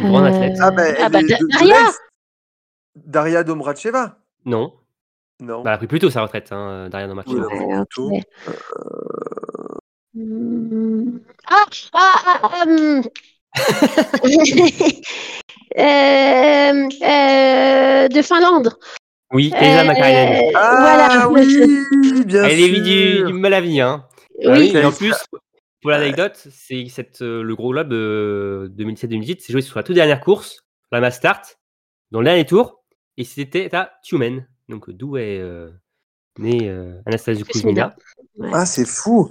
Une grande athlète. Ah, bah, ah bah, de- de Daria. Daria Domracheva Non. Non. Bah, elle a pris plus tôt sa retraite, hein, Oui. Ah, ah, ah. Euh, euh, *laughs* de Finlande. Oui, Elsa Euh, McCartney. voilà. oui, bien Elle est du, du Malawi, hein. Ah Oui, et en plus, pour l'anecdote, c'est cette, euh, le gros globe euh, 2017-2018, c'est joué sur la toute dernière course, la mass start, dans le dernier tour, et c'était à Tumen, donc d'où est euh, né euh, Anastasia Kuzmina. Kuzmina. Ah, c'est fou.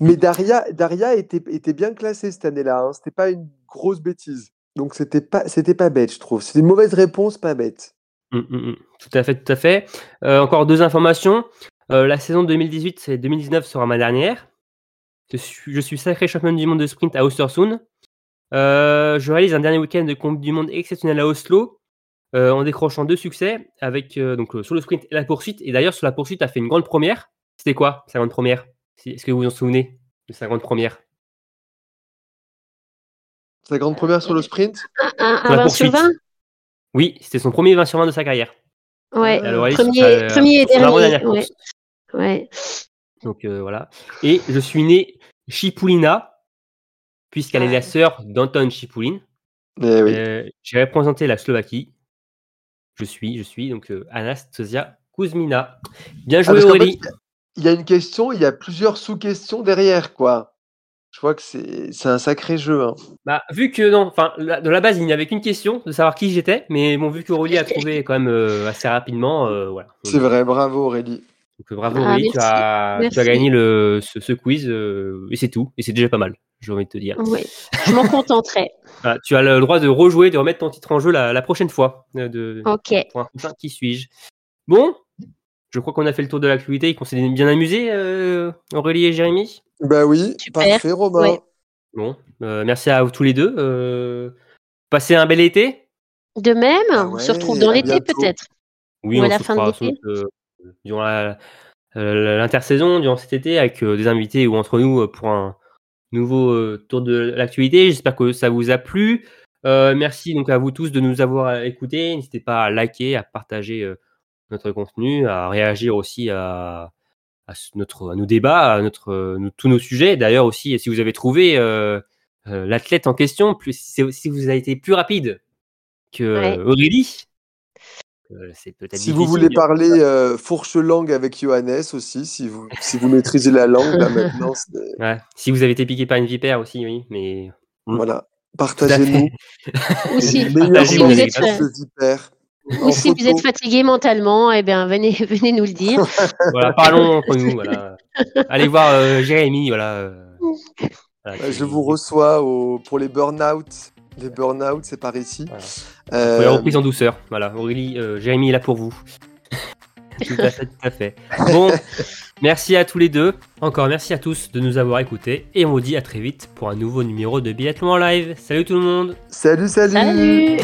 Mais Daria, Daria était, était bien classée cette année-là. Hein. C'était pas une grosse bêtise. Donc c'était pas, bête, je trouve. C'était une mauvaise réponse, pas bête. Hum, hum, hum. Tout à fait, tout à fait. Euh, encore deux informations. Euh, la saison 2018 et 2019 sera ma dernière. Je suis, sacré champion du monde de sprint à Östersund. Euh, je réalise un dernier week-end de Coupe du Monde exceptionnel à Oslo en décrochant deux succès avec donc sur le sprint et la poursuite. Et d'ailleurs sur la poursuite, a fait une grande première. C'était quoi sa grande première? Est-ce que vous vous en souvenez de sa grande première? Sa grande première sur le sprint un, un, Sur la 20 sur poursuite. 20 Oui, c'était son premier 20 sur 20 de sa carrière. Ouais, premier, premier et dernier. Ouais. Donc euh, voilà. Et je suis né Chipulina, puisqu'elle est la sœur d'Anton Chipulin. Eh oui. Euh, J'ai représenté la Slovaquie. Je suis, je suis donc euh, Anastasia Kuzmina. Bien Ah, joué Aurélie. fait, il y a une question, il y a plusieurs sous-questions derrière, quoi. Je vois que c'est c'est un sacré jeu. hein. Bah, vu que non, enfin la- de la base il n'y avait qu'une question de savoir qui j'étais, mais bon vu qu'Aurélie a trouvé quand même euh, assez rapidement, euh, voilà. C'est vrai, bravo Aurélie. Donc euh, bravo Ah, Aurélie, tu as, tu as Merci. gagné le, ce, ce quiz euh, et c'est tout, et c'est déjà pas mal. J'ai envie de te dire. Ouais. Je m'en contenterai. *laughs* Voilà, tu as le droit de rejouer, de remettre ton titre en jeu la, la prochaine fois. de, Ok. pour un qui suis-je? Bon, je crois qu'on a fait le tour de l'actualité et qu'on s'est bien amusé, euh, Aurélie et Jérémy. Bah oui, Super. parfait Romain. Ouais. Bon, euh, merci à vous tous les deux. Euh, passez un bel été. De même, Ah on se retrouve dans à l'été peut-être. Oui, Ou à on la se fin de l'été. euh, durant l'intersaison, durant cet été, avec euh, des invités ou entre nous euh, pour un nouveau euh, tour de l'actualité. J'espère que ça vous a plu. Euh, merci donc à vous tous de nous avoir écoutés. N'hésitez pas à liker, à partager euh, notre contenu, à réagir aussi à, à notre, à nos débats, à notre, euh, tous nos sujets. D'ailleurs aussi, si vous avez trouvé euh, euh, l'athlète en question, plus, si, vous avez été plus rapide que Ouais. Aurélie, euh, c'est peut-être Si vous voulez parler euh, fourche langue avec Johannes aussi, si vous, si vous maîtrisez la langue, là maintenant, *laughs* Ouais. Si vous avez été piqué par une vipère aussi, oui, mais Mm. voilà. Partagez-nous. *laughs* De Vipère. Ou En si vous êtes fatigué mentalement, eh bien venez, *laughs* venez nous le dire. *laughs* voilà, parlons entre nous. Voilà. Allez voir euh, Jérémy, voilà. euh, voilà, Je vous reçois au- pour les burn-out. Les burn-out, c'est par ici. Voilà. Euh, la reprise en douceur. Voilà, Aurélie, euh, Jérémy est là pour vous. *laughs* tout à fait, tout à fait. Bon, merci à tous les deux. Encore merci à tous de nous avoir écoutés. Et on vous dit à très vite pour un nouveau numéro de Biathlon en live. Salut tout le monde Salut, salut Salut